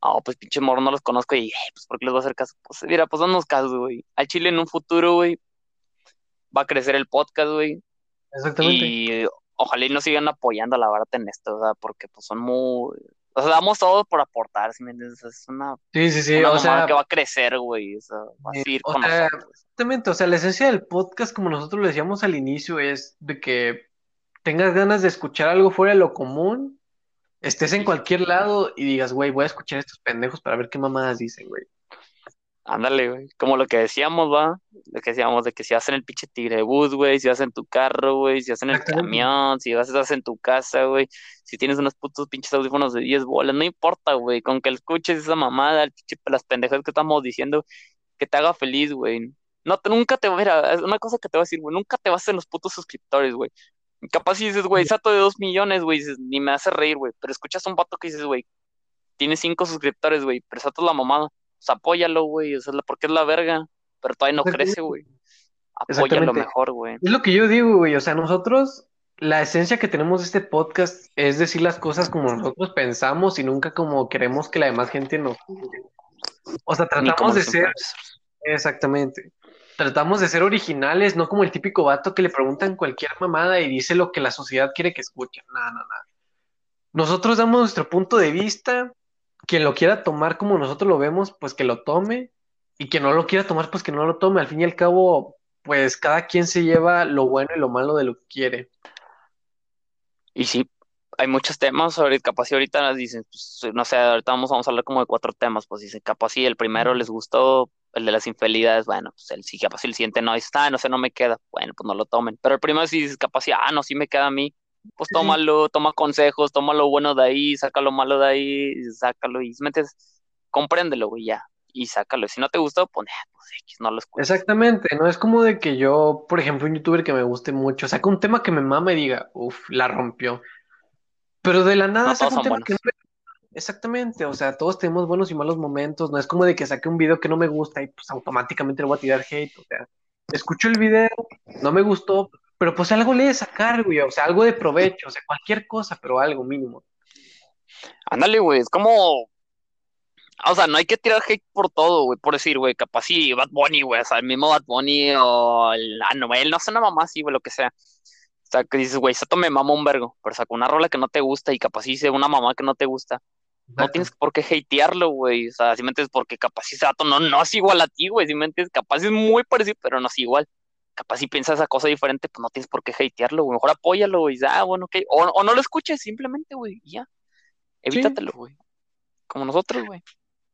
ah, pues pinche morro, no los conozco y, pues, ¿por qué les voy a hacer caso? Pues mira, pues danos caso, güey. Al Chile en un futuro, güey, va a crecer el podcast, güey, Exactamente. y ojalá y nos sigan apoyando, la verdad, en esto, sea, porque pues son muy, o sea, damos todo por aportar, ¿sí me entiendes? Es una Sí, sí, sí, una o sea, que va a crecer, güey. O sea, va a eh, o con sea, nosotros. exactamente, o sea, la esencia del podcast, como nosotros lo decíamos al inicio, es de que tengas ganas de escuchar algo fuera de lo común, estés en cualquier lado y digas, güey, voy a escuchar a estos pendejos para ver qué mamadas dicen, güey. Ándale, güey. Como lo que decíamos, va. Lo que decíamos de que si vas en el pinche tigre bus, güey, si vas en tu carro, güey, si vas en el camión, si vas estás en tu casa, güey, si tienes unos putos pinches audífonos de 10 bolas, no importa, güey, con que escuches esa mamada, el pinche, las pendejas que estamos diciendo, que te haga feliz, güey. No, te- nunca te, mira, es una cosa que te voy a decir, güey, nunca te vas en los putos suscriptores, güey. Capaz si dices, güey, sato de 2 millones, güey, dices, ni me hace reír, güey, pero escuchas a un vato que dices, güey, tiene 5 suscriptores, güey, pero sato la mamada. O sea, apóyalo, güey, o sea, porque es la verga, pero todavía no crece, güey. Apóyalo mejor, güey. Es lo que yo digo, güey, o sea, nosotros, la esencia que tenemos de este podcast es decir las cosas como nosotros pensamos y nunca como queremos que la demás gente nos... O sea, tratamos de ser, exactamente, tratamos de ser originales, no como el típico vato que le preguntan cualquier mamada y dice lo que la sociedad quiere que escuchen. Nada, nada, nada. Nosotros damos nuestro punto de vista, quien lo quiera tomar como nosotros lo vemos, pues que lo tome, y quien no lo quiera tomar, pues que no lo tome. Al fin y al cabo, pues cada quien se lleva lo bueno y lo malo de lo que quiere. Y sí, hay muchos temas, ahorita, capaz si ahorita las dicen, pues, no sé, ahorita vamos, vamos a hablar como de cuatro temas, pues dicen, capaz si el primero les gustó, el de las infidelidades, bueno, pues el sí, capaz si el siguiente no, dices, ah, no sé, no me queda, bueno, pues no lo tomen. Pero el primero si dices, capaz si, ah, no, sí me queda a mí, pues tómalo, toma consejos, toma lo bueno de ahí, saca lo malo de ahí, sácalo y metes, compréndelo, güey, ya, y sácalo. Si no te gustó, pues, pues X, no lo escuches. Exactamente, no es como de que yo, por ejemplo, un youtuber que me guste mucho, saca un tema que me mama y diga, uff, la rompió. Pero de la nada No saca un tema que no exactamente. O sea, todos tenemos buenos y malos momentos. No es como de que saque un video que no me gusta y pues automáticamente le voy a tirar hate. O sea, escucho el video, no me gustó, pero pues algo le de sacar, güey. O sea, algo de provecho. O sea, cualquier cosa, pero algo mínimo. Ándale, güey, es como. O sea, no hay que tirar hate por todo, güey. Por decir, güey, capaz si Bad Bunny, güey. O sea, el mismo Bad Bunny o el Anuel, no sé, una mamá así, güey, lo que sea. O sea, que dices, güey, Sato me mama un vergo, pero sacó una rola que no te gusta y capaz dice una mamá que no te gusta. No tienes por qué hatearlo, güey. O sea, si me entiendes, porque capaz si ese vato no, no es igual a ti, güey. Si me entiendes, capaz es muy parecido, pero no es igual. Capaz si piensas esa cosa diferente, pues no tienes por qué hatearlo, güey. Mejor apóyalo, güey. Ah, bueno, ok. O, o no lo escuches, simplemente, güey. Ya. Sí, Evítatelo, güey. Como nosotros, güey.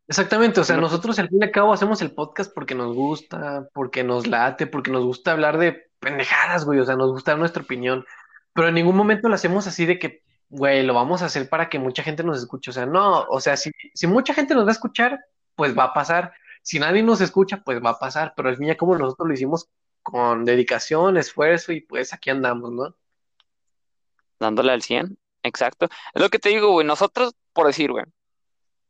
exactamente. O sea, No- nosotros al fin y al cabo hacemos el podcast porque nos gusta, porque nos late, porque nos gusta hablar de pendejadas, güey. O sea, nos gusta dar nuestra opinión. Pero en ningún momento lo hacemos así de que, güey, lo vamos a hacer para que mucha gente nos escuche. O sea, no. O sea, si, si mucha gente nos va a escuchar, pues va a pasar. Si nadie nos escucha, pues va a pasar. Pero al fin y al cabo nosotros lo hicimos con dedicación, esfuerzo y pues aquí andamos, ¿no? Dándole al 100. Exacto. Es lo que te digo, güey. Nosotros, por decir, güey.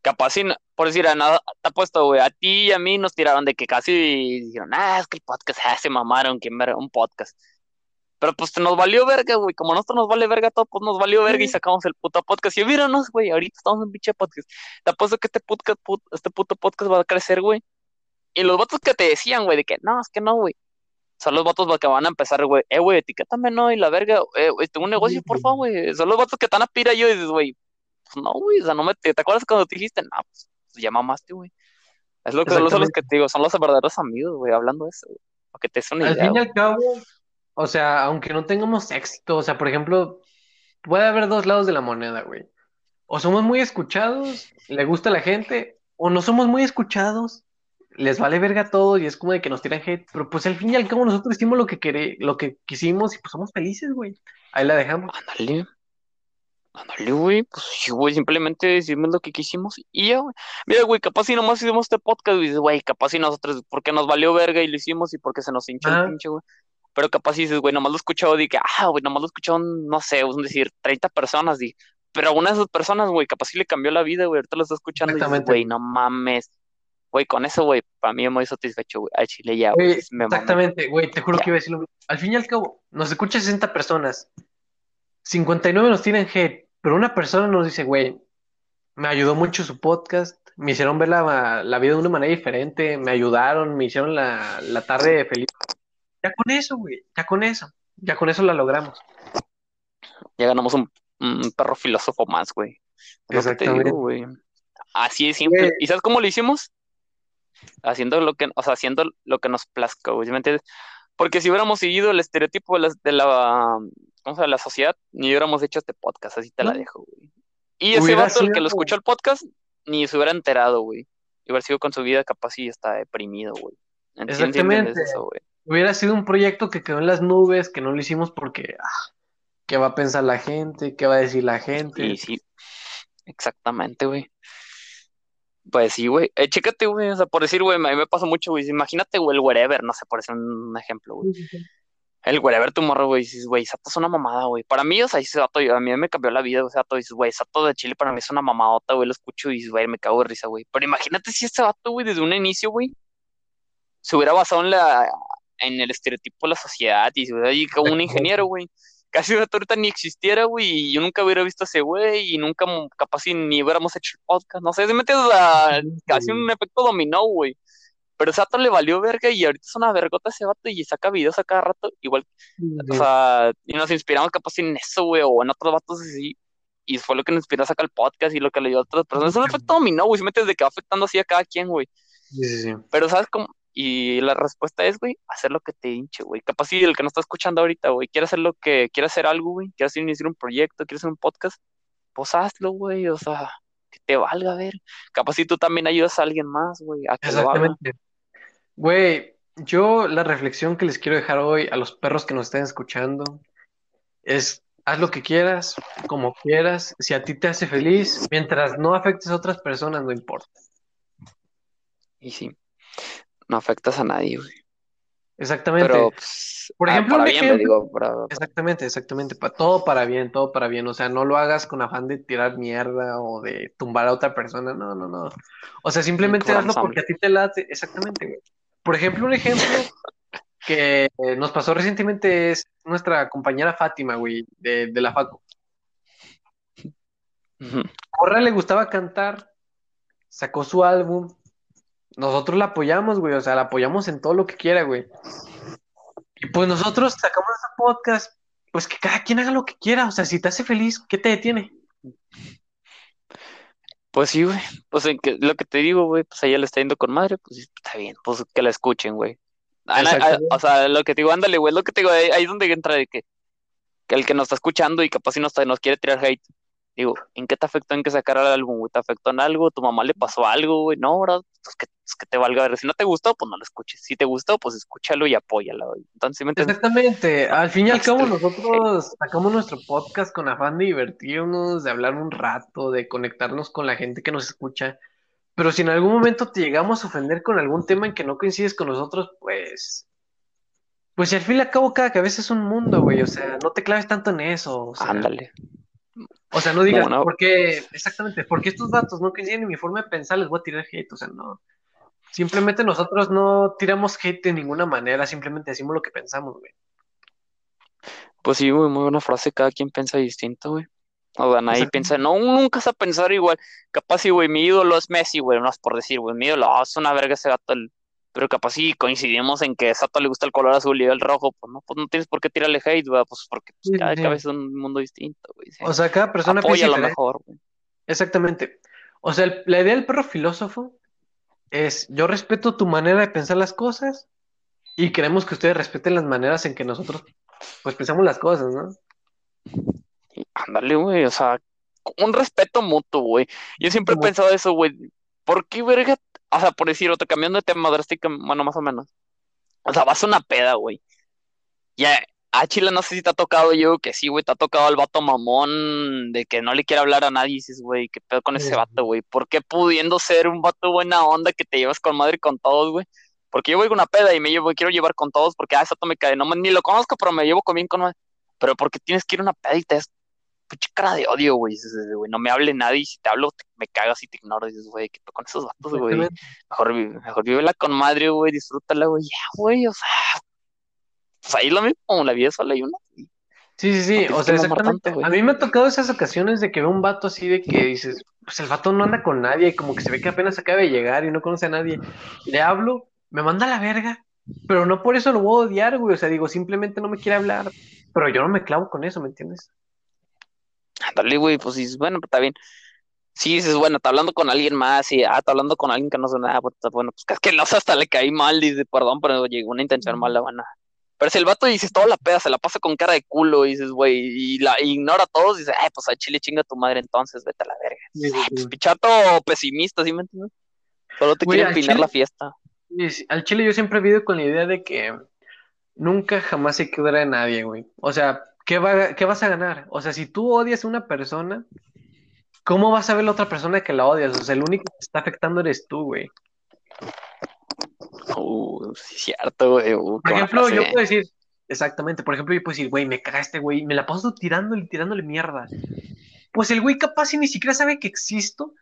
Capaz, si por decir, a nada, te apuesto, güey. A ti y a mí nos tiraron de que casi dijeron, ah, es que el podcast, ah, se mamaron, que un podcast. Pero pues nos valió verga, güey. Como nosotros nos vale verga todo, pues nos valió verga y sacamos el puto podcast. Y míranos, güey, ahorita estamos en pinche podcast. Te apuesto que este podcast, put- este puto podcast va a crecer, güey. Y los vatos que te decían, güey, de que no, es que no, güey. Son los vatos que van a empezar, güey. Eh, güey, etiquétame, no, y la verga. Eh, güey, tengo un negocio, por favor, güey. Son los vatos que están a pira y yo y dices, güey, pues no, güey. O sea, no me. ¿Te, acuerdas cuando te dijiste? No, pues, pues ya mamaste, güey. Es lo que son los que te digo, son los verdaderos amigos, güey, hablando de eso, güey. Te des una Al idea, fin y güey. al cabo, o sea, aunque no tengamos éxito, o sea, por ejemplo, puede haber dos lados de la moneda, güey. O somos muy escuchados, le gusta a la gente, o no somos muy escuchados, les vale verga todo y es como de que nos tiran hate, pero pues al fin y al cabo nosotros hicimos lo que quere- lo que quisimos y pues somos felices, güey. Ahí la dejamos. Ándale. Ándale, güey. Pues sí, güey, simplemente decimos lo que quisimos y ya, güey. Mira, güey, capaz si nomás hicimos este podcast, güey, dices, güey, capaz si nosotros, porque nos valió verga y lo hicimos y porque se nos hinchó el pinche, güey. Pero capaz si dices, güey, nomás lo he escuchado, di que, ah, güey, nomás lo escucharon, no sé, es decir, 30 personas, di. Pero a una de esas personas, güey, capaz si le cambió la vida, güey, ahorita lo está escuchando y dices, güey, no mames. Güey, con eso, güey, para mí muy satisfecho, güey. Al chile ya, güey, exactamente, güey, te juro Ya. que iba a decir lo mismo. Al fin y al cabo, nos escucha 60 personas, 59 nos tienen hate, pero una persona nos dice, güey, me ayudó mucho su podcast, me hicieron ver la, la vida de una manera diferente, me ayudaron, me hicieron la, la tarde feliz. Ya con eso, güey, ya con eso, ya con eso la logramos. Ya ganamos un, un perro filósofo más, güey. Es Exactamente. digo. Así de simple. Güey. ¿Y sabes cómo lo hicimos? Haciendo lo que, o sea, haciendo lo que nos plazca, güey. ¿sí me entiendes? Porque si hubiéramos seguido el estereotipo de la, de la, ¿cómo se llama? de la sociedad, ni hubiéramos hecho este podcast, así te la dejo, güey. Y ese vato, el que lo escuchó el podcast, ni se hubiera enterado, güey. Y hubiera sido con su vida capaz y está deprimido, güey. Exactamente. ¿Entiendes eso, güey? Hubiera sido un proyecto que quedó en las nubes, que no lo hicimos porque, ah, ¿qué va a pensar la gente? ¿Qué va a decir la gente? Y sí, exactamente, güey. Pues sí, güey. Eh, chécate, güey. O sea, por decir, güey, a mí me pasa mucho, güey. Imagínate, güey, el wherever, no sé, por decir un ejemplo, güey. El wherever tomorrow, güey. Dices, güey, Sato es una mamada, güey. Para mí, o sea, ese Sato, a mí me cambió la vida, o sea, Sato. Dices, güey, Sato de Chile para mí es una mamadota, güey. Lo escucho y dices, güey, me cago de risa, güey. Pero imagínate si este vato, güey, desde un inicio, güey, se hubiera basado en la, en el estereotipo de la sociedad y se hubiera a un ingeniero, güey. Casi ahorita ni existiera, güey, y yo nunca hubiera visto a ese güey y nunca, capaz, ni hubiéramos hecho el podcast. No sé, se mete a casi un efecto dominó, güey. Pero Sato le valió verga y ahorita es una vergota ese vato y saca videos a cada rato, igual, o sea, y nos inspiramos capaz en eso, güey, o en otros vatos así. Y fue lo que nos inspiró a sacar el podcast y lo que le dio a otras personas. Es un efecto dominó, güey, si metes de que va afectando así a cada quien, güey. Sí, sí, sí. Pero ¿sabes cómo? Y la respuesta es, güey, hacer lo que te hinche, güey. Capaz si el que no está escuchando ahorita, güey, quiere hacer lo que, quiere hacer algo, güey, quiere hacer, iniciar un proyecto, quiere hacer un podcast, pues hazlo, güey, o sea, que te valga ver. Capaz si tú también ayudas a alguien más, güey, a que. Exactamente. Güey, yo la reflexión que les quiero dejar hoy a los perros que nos estén escuchando es haz lo que quieras, como quieras, si a ti te hace feliz, mientras no afectes a otras personas, no importa. Y sí, no afectas a nadie, güey. Exactamente. Pero, pues, Por ah, ejemplo, para bien, ejemplo- digo, para- Exactamente, exactamente. pa- todo para bien, todo para bien. O sea, no lo hagas con afán de tirar mierda o de tumbar a otra persona. No, no, no. O sea, simplemente Por hazlo porque a ti te late. Exactamente, güey. Por ejemplo, un ejemplo que nos pasó recientemente es nuestra compañera Fátima, güey, de, de la. Ujú. A Morra le gustaba cantar, sacó su álbum. Nosotros la apoyamos, güey. O sea, la apoyamos en todo lo que quiera, güey. Y pues nosotros sacamos este podcast, pues que cada quien haga lo que quiera. O sea, si te hace feliz, ¿qué te detiene? Pues sí, güey. Pues en que, lo que te digo, güey, pues a ella le está yendo con madre, pues está bien, pues que la escuchen, güey. O sea, lo que te digo, ándale, güey, lo que te digo, ahí, ahí es donde entra de que, que el que nos está escuchando y capaz si nos, nos quiere tirar hate. Digo, ¿en qué te afectó en que sacara el álbum, güey? ¿Te afectó en algo? ¿Tu mamá le pasó algo, güey? No, bro, pues que, pues que te valga ver. Si no te gustó, pues no lo escuches. Si te gustó, pues escúchalo y apóyala, güey. Entonces. Exactamente. Al fin y al cabo, Este- nosotros sacamos nuestro podcast con afán de divertirnos, de hablar un rato, de conectarnos con la gente que nos escucha. Pero si en algún momento te llegamos a ofender con algún tema en que no coincides con nosotros, pues. Pues si al fin y al cabo cada cabeza es un mundo, güey. O sea, no te claves tanto en eso. O sea, Ándale. O sea, no digas, no. ¿por qué? Exactamente, porque estos datos no coinciden en mi forma de pensar, les voy a tirar hate. O sea, no. Simplemente nosotros no tiramos hate de ninguna manera, simplemente decimos lo que pensamos, güey. Pues sí, güey, muy buena frase. Cada quien piensa distinto, güey. O sea, nadie piensa, no, nunca vas a pensar igual. Capaz sí, güey, mi ídolo es Messi, güey, no es por decir, güey, mi ídolo, ah, es una verga ese gato. el- Pero capaz sí coincidimos en que a Sato le gusta el color azul y el rojo, pues no, pues no tienes por qué tirarle hate, pues porque pues, Sí, cada sí. cabeza es un mundo distinto, güey. O sea, cada persona piensa Apoya lo mejor, güey. Exactamente. O sea, el- la idea del perro filósofo es, yo respeto tu manera de pensar las cosas y queremos que ustedes respeten las maneras en que nosotros, pues, pensamos las cosas, ¿no? Y Ándale, güey, o sea, un respeto mutuo, güey. Yo siempre he pensado eso, güey. ¿Por qué, verga? O sea, por decir otro, cambiando de tema drásticamente, bueno, más o menos. O sea, vas a una peda, güey. Ya, a Chile no sé si te ha tocado yo, que sí, güey, te ha tocado el vato mamón de que no le quiere hablar a nadie y dices, güey, ¿qué pedo con ese vato, güey? ¿Por qué pudiendo ser un vato buena onda que te llevas con madre con todos, güey? Porque yo voy a una peda y me llevo, quiero llevar con todos porque, ah, ese vato me cae, no, ni lo conozco, pero me llevo con bien con madre. Pero porque tienes que ir a una peda y te pinche cara de odio, güey. No me hable nadie y si te hablo te- me cagas y te ignoro. Dices, güey, ¿qué con esos vatos, güey? Mejor, mejor vívela con madre, güey, disfrútala, güey. Ya, güey, o sea, pues ahí lo mismo, la vida solo hay una. Sí, sí, sí, No o sea, exactamente. tanto. A mí me ha tocado esas ocasiones de que veo un vato así de que dices, pues el vato no anda con nadie, como que se ve que apenas acaba de llegar y no conoce a nadie. Le hablo, me manda a la verga, pero no por eso lo voy a odiar, güey. O sea, digo, simplemente no me quiere hablar, pero yo no me clavo con eso, ¿me entiendes? Ándale, güey, pues dices, bueno, pues está bien. Sí, dices, bueno, está hablando con alguien más y, ah, está hablando con alguien que no nada, pues, bueno, pues es que no sé, hasta le caí mal, dice, perdón, pero llegó una intención mala, bueno. Pero si el vato dices toda la peda, se la pasa con cara de culo, y dices, güey, y la y ignora a todos, dices, ay, pues a Chile chinga tu madre entonces, vete a la verga. Sí, sí, pues pichato pesimista, ¿sí me entiendes? Solo te Güey, quiere al empinar chile- la fiesta. Al chile yo siempre he vivido con la idea de que nunca jamás se quedará nadie, güey. O sea, ¿qué va, qué vas a ganar? O sea, si tú odias a una persona, ¿cómo vas a ver la otra persona que la odias? O sea, el único que te está afectando eres tú, güey. Uh, sí, cierto, güey. uh, Por ejemplo, yo puedo decir, exactamente, por ejemplo, yo puedo decir, güey, me cagaste, güey, me la paso tirándole, tirándole mierda. Pues el güey capaz y ni siquiera sabe que existo,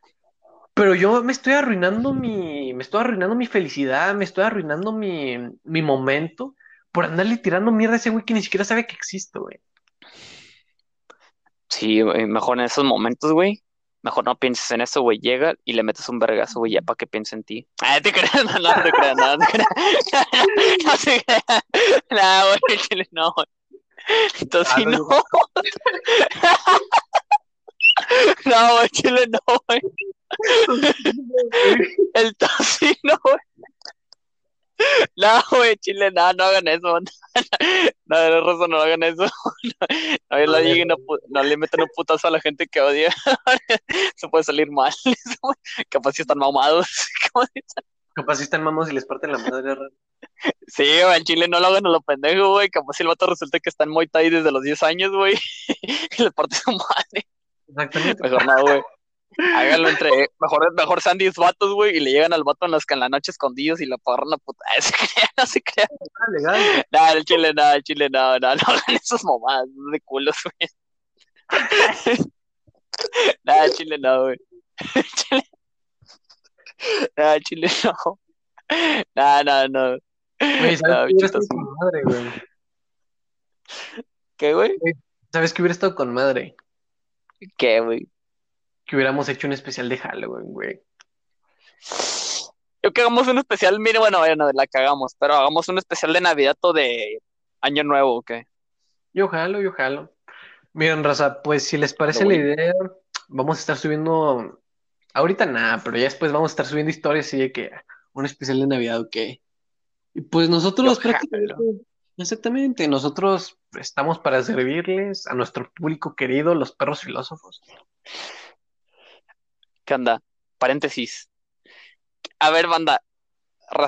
pero yo me estoy arruinando mi, me estoy arruinando mi felicidad, me estoy arruinando mi, mi momento por andarle tirando mierda a ese güey que ni siquiera sabe que existo, güey. Sí, güey, mejor en esos momentos, güey. Mejor no pienses en eso, güey. Llega y le metes un vergazo, güey, ya para que piense en ti. Ah, te creas, no, no te creas, no, no te creas. No te creas. No, güey, chile, no, güey. Entonces, Ah, sí. No, güey, chile, no, güey. El tocino, güey. No, güey, chile, no, no hagan eso. No, de razón, no hagan eso. No, no, no, pu- no le metan un putazo a la gente que odia. Eso puede salir mal. Capaz si están mamados. Capaz si están mamos y les parten la madre. Sí, güey, en Chile no lo hagan a lo pendejo, güey. Capaz si el vato resulta que está en Muay Thai desde los 10 años, güey. Y le parte su madre. Exactamente. Mejor no, güey. Háganlo entre. Mejor, mejor sean 10 vatos, güey, y le llegan al vato en, las, en la noche escondidos y lo agarran a puta. Se crean, no se crean. Legal. Nada, el chile, nada, el chile, nada, nada. No hagan esas mamadas de culos, güey. Nada, el chile, no, güey. Chile. Nada, el chile, no. Nada, nada, no. Güey, ¿sabes Nada, qué con madre, güey? ¿Qué, güey? ¿Sabes qué hubiera estado con madre? ¿Qué, güey? Que hubiéramos hecho un especial de Halloween, güey. Yo que hagamos un especial, mire, bueno, bueno, la cagamos, pero hagamos un especial de Navidad o de Año Nuevo, ¿ok? Yo jalo, yo jalo. Miren, raza, pues si les parece la idea, vamos a estar subiendo, ahorita nada, pero ya después vamos a estar subiendo historias y de que un especial de Navidad, ok. Y pues nosotros prácticamente, exactamente, nosotros estamos para servirles a nuestro público querido, los perros filósofos. ¿Qué onda? Paréntesis. A ver, banda,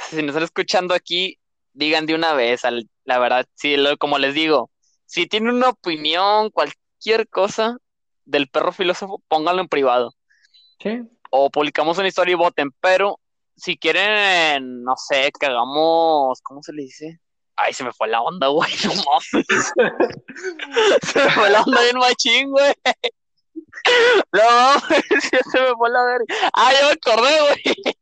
si nos están escuchando aquí, digan de una vez, al- la verdad, sí, lo- como les digo, si tienen una opinión, cualquier cosa del perro filósofo, pónganlo en privado. Sí. o publicamos una historia y voten, pero si quieren, no sé, que hagamos, ¿cómo se le dice? Ay, se me fue la onda, güey, no mames. Se me fue la onda bien machín, güey. No ya se me fue la verga. Ah, ya me acordé, güey.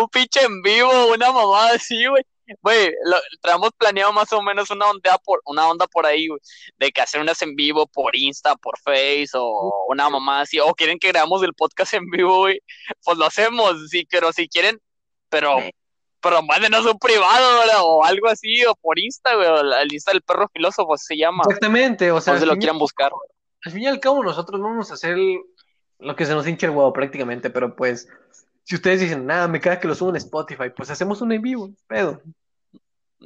Un pinche en vivo, una mamada así, güey. Güey, lo, traemos planeado más o menos una onda por, una onda por ahí, güey, de que hacer unas en vivo por Insta, por Face, o una mamada así, o quieren que grabamos el podcast en vivo, güey, pues lo hacemos, sí, pero si quieren, pero, pero mándenos un privado, ¿verdad? o algo así, o por Insta, güey, o la- el Insta del perro filósofo se llama, Exactamente, o sea, o al se lo quieran buscar. Al fin y al cabo nosotros vamos a hacer lo que se nos hinche el huevo prácticamente, pero pues si ustedes dicen, nada, me queda que lo subo en Spotify, pues hacemos un en vivo, pedo.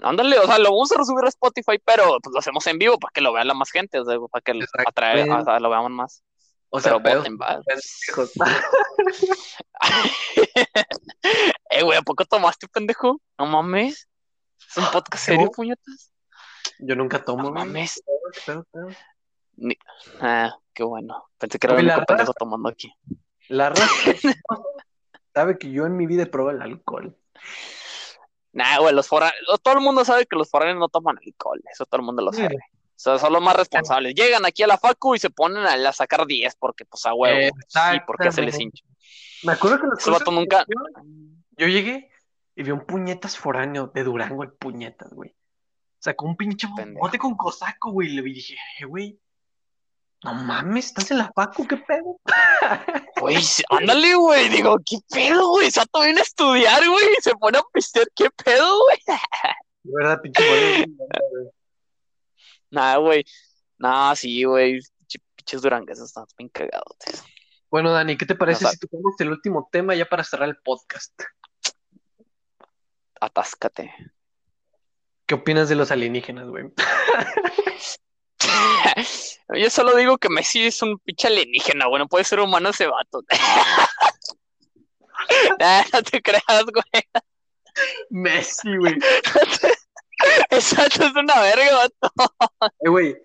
Ándale, o sea, lo vamos a resubir a Spotify, pero pues lo hacemos en vivo para que lo vea la más gente, o sea, para que atrae, o sea, lo veamos más. O sea, Pero pedo. voten, va. eh, güey, ¿a poco tomaste, pendejo? No mames. Es un podcast serio, puñetas. Yo nunca tomo, No mames. Pedo, Ah, qué bueno. Pensé que era el único pendejo tomando aquí. La raza sabe que yo en mi vida he probado el alcohol. Nah, güey, los foráneos, todo el mundo sabe que los foráneos no toman alcohol, eso todo el mundo lo sabe. O sea, son los más responsables. Llegan aquí a la facu y se ponen a, a sacar 10 porque, pues, a huevo. Sí, porque se les hincha. Me acuerdo que los Ese vato nunca... Yo llegué y vi un puñetas foráneo de Durango, el puñetas, güey. Sacó un pinche bote con cosaco, güey. y Le dije, güey, no mames, ¿estás en la facu? ¿Qué pedo? Güey, ándale, güey. Digo, ¿qué pedo, güey? Se va también a estudiar, güey. Y se pone a pistear, ¿qué pedo, güey? De verdad, pinche güey. Nah, güey. Nah, sí, güey. Pinche- Pinches durangueses están bien cagados. tío. Bueno, Dani, ¿qué te parece O sea- si tocamos el último tema ya para cerrar el podcast? Atáscate. ¿Qué opinas de los alienígenas, güey? Yo solo digo que Messi es un pinche alienígena, güey. No puede ser humano ese vato. Nah, no te creas, güey. Messi, güey. Exacto, es una verga, vato. Eh, güey.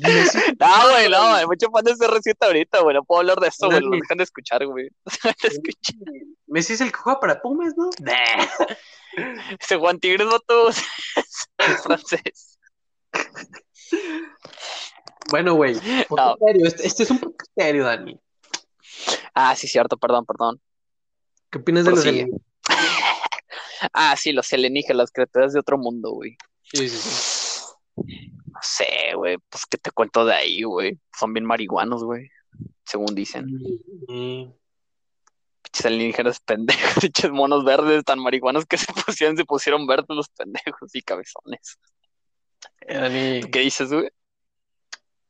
Messi, No, güey, no, hay mucho fan de CR7 ahorita, güey. No puedo hablar de eso, güey. Lo dejan de escuchar, güey. Lo dejan de escuchar. Messi es el que juega para Pumas, ¿no? Ese Juan Tigres, vato, es francés. Bueno, güey. No. serio, Este, este es un podcast serio, Dani. Ah, sí, cierto, perdón, perdón. ¿Qué opinas de los Prosigue. alienígenas? Ah, sí, los alienígenas, las criaturas de otro mundo, güey. Sí, sí, sí. No sé, güey, pues qué te cuento de ahí, güey. Son bien marihuanos, güey. Según dicen. Mm, Pinches alienígenas pendejos, pinches monos verdes tan marihuanos que se pusieron, se pusieron verdes los pendejos y cabezones. Dani, ¿Qué dices, güey?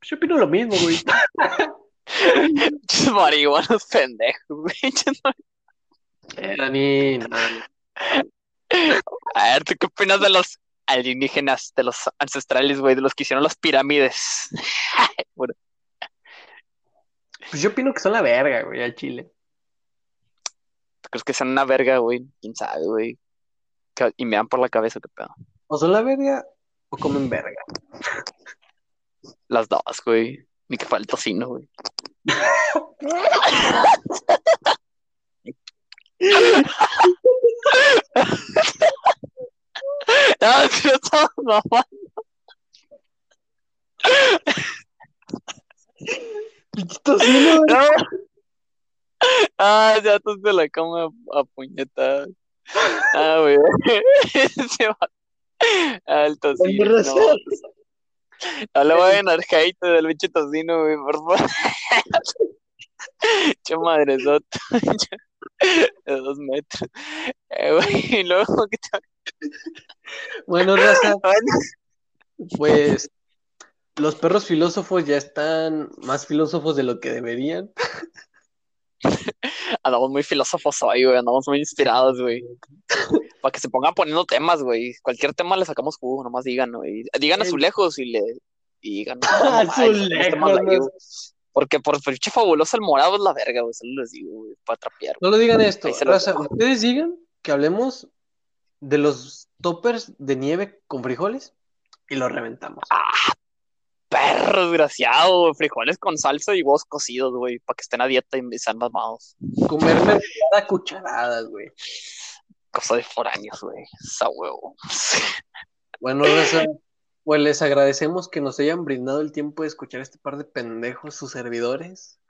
yo opino lo mismo, güey. Pinches marihuanos pendejos, güey. Eh, no, no. A ver, ¿tú qué opinas de los alienígenas, de los ancestrales, güey, de los que hicieron las pirámides? Bueno, Pues yo opino que son la verga, güey, al Chile. ¿tú crees que sean una verga, güey? ¿Quién sabe, güey? Y me dan por la cabeza, qué pedo. O son la verga o comen verga. Las dos, güey. Ni que falta tocino, güey. No, no estamos mamando. Tocino, No. Ah, ya tú se la come a, a puñetadas. Ah, güey. Se va. Con razón. No. No le hate del bicho tocino, güey, por favor. Che madresota. De dos metros. Eh, güey, y luego que Bueno, raza, Bueno, pues los perros filósofos ya están más filósofos de lo que deberían. Andamos muy filósofos hoy, güey. Andamos muy inspirados, güey. Para que se pongan poniendo temas, güey. Cualquier tema le sacamos jugo, nomás digan, güey. Digan azulejos y le y digan. Azulejos. Porque por pinche fabuloso el morado es la verga, güey. Solo les digo, güey, para trapear. No lo digan esto, raza, ustedes digan que hablemos de los toppers de nieve con frijoles y los reventamos. Perro desgraciado, güey. Frijoles con salsa y huevos cocidos, güey. Para que estén a dieta y sean mamados. Comer mermelada a cucharadas, güey. Cosa de foráneos, güey. Esa huevo. Bueno, raza, pues les agradecemos que nos hayan brindado el tiempo de escuchar este par de pendejos, sus servidores.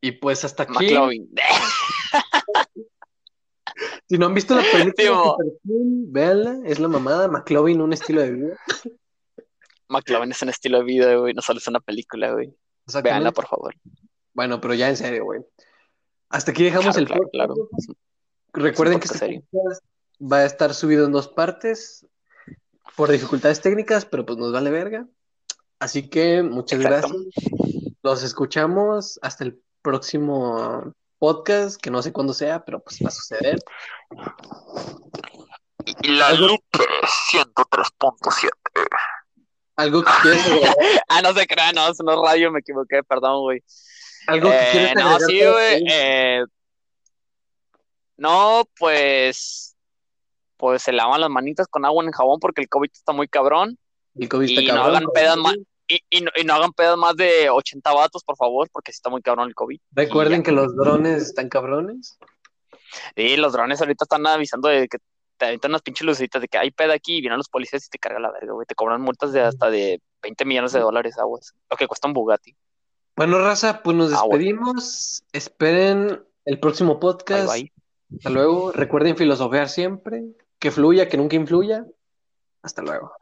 Y pues hasta aquí, McLovin. si no han visto la película, véanla, es la mamada, McLovin, un estilo de vida. McLovin es un estilo de vida, güey. No solo es una película, güey. Véanla, por favor. Bueno, pero ya en serio, güey. Hasta aquí dejamos Claro, el claro, claro. Recuerden que Es este podcast va a estar subido en dos partes por dificultades técnicas, pero pues nos vale verga. Así que muchas Exacto. gracias. Los escuchamos hasta el próximo podcast, que no sé cuándo sea, pero pues va a suceder. Y la Lupe 103.7. Algo que quieres agregar, Ah, no se crean, no, no es radio, me equivoqué, perdón, güey. algo que Eh, quieres no, agregar sí, güey. eh, no, pues. Pues se lavan las manitas con agua en jabón porque el COVID está muy cabrón. El COVID está y no hagan pedas más. Y, y no, y no hagan pedas más de 80 vatos, por favor, porque sí está muy cabrón el COVID. Recuerden que los drones están cabrones. Y los drones ahorita están avisando de que te avientan unas pinches lucecitas de que hay peda aquí y vienen los policías y te cargan la verga, güey. Te cobran multas de hasta de 20 millones de dólares aguas. Lo que cuesta un Bugatti. Bueno, raza, pues nos Ah, despedimos. Esperen el próximo Bye, podcast. bye. Hasta luego. Recuerden filosofear siempre. Que fluya, que nunca influya. Hasta luego.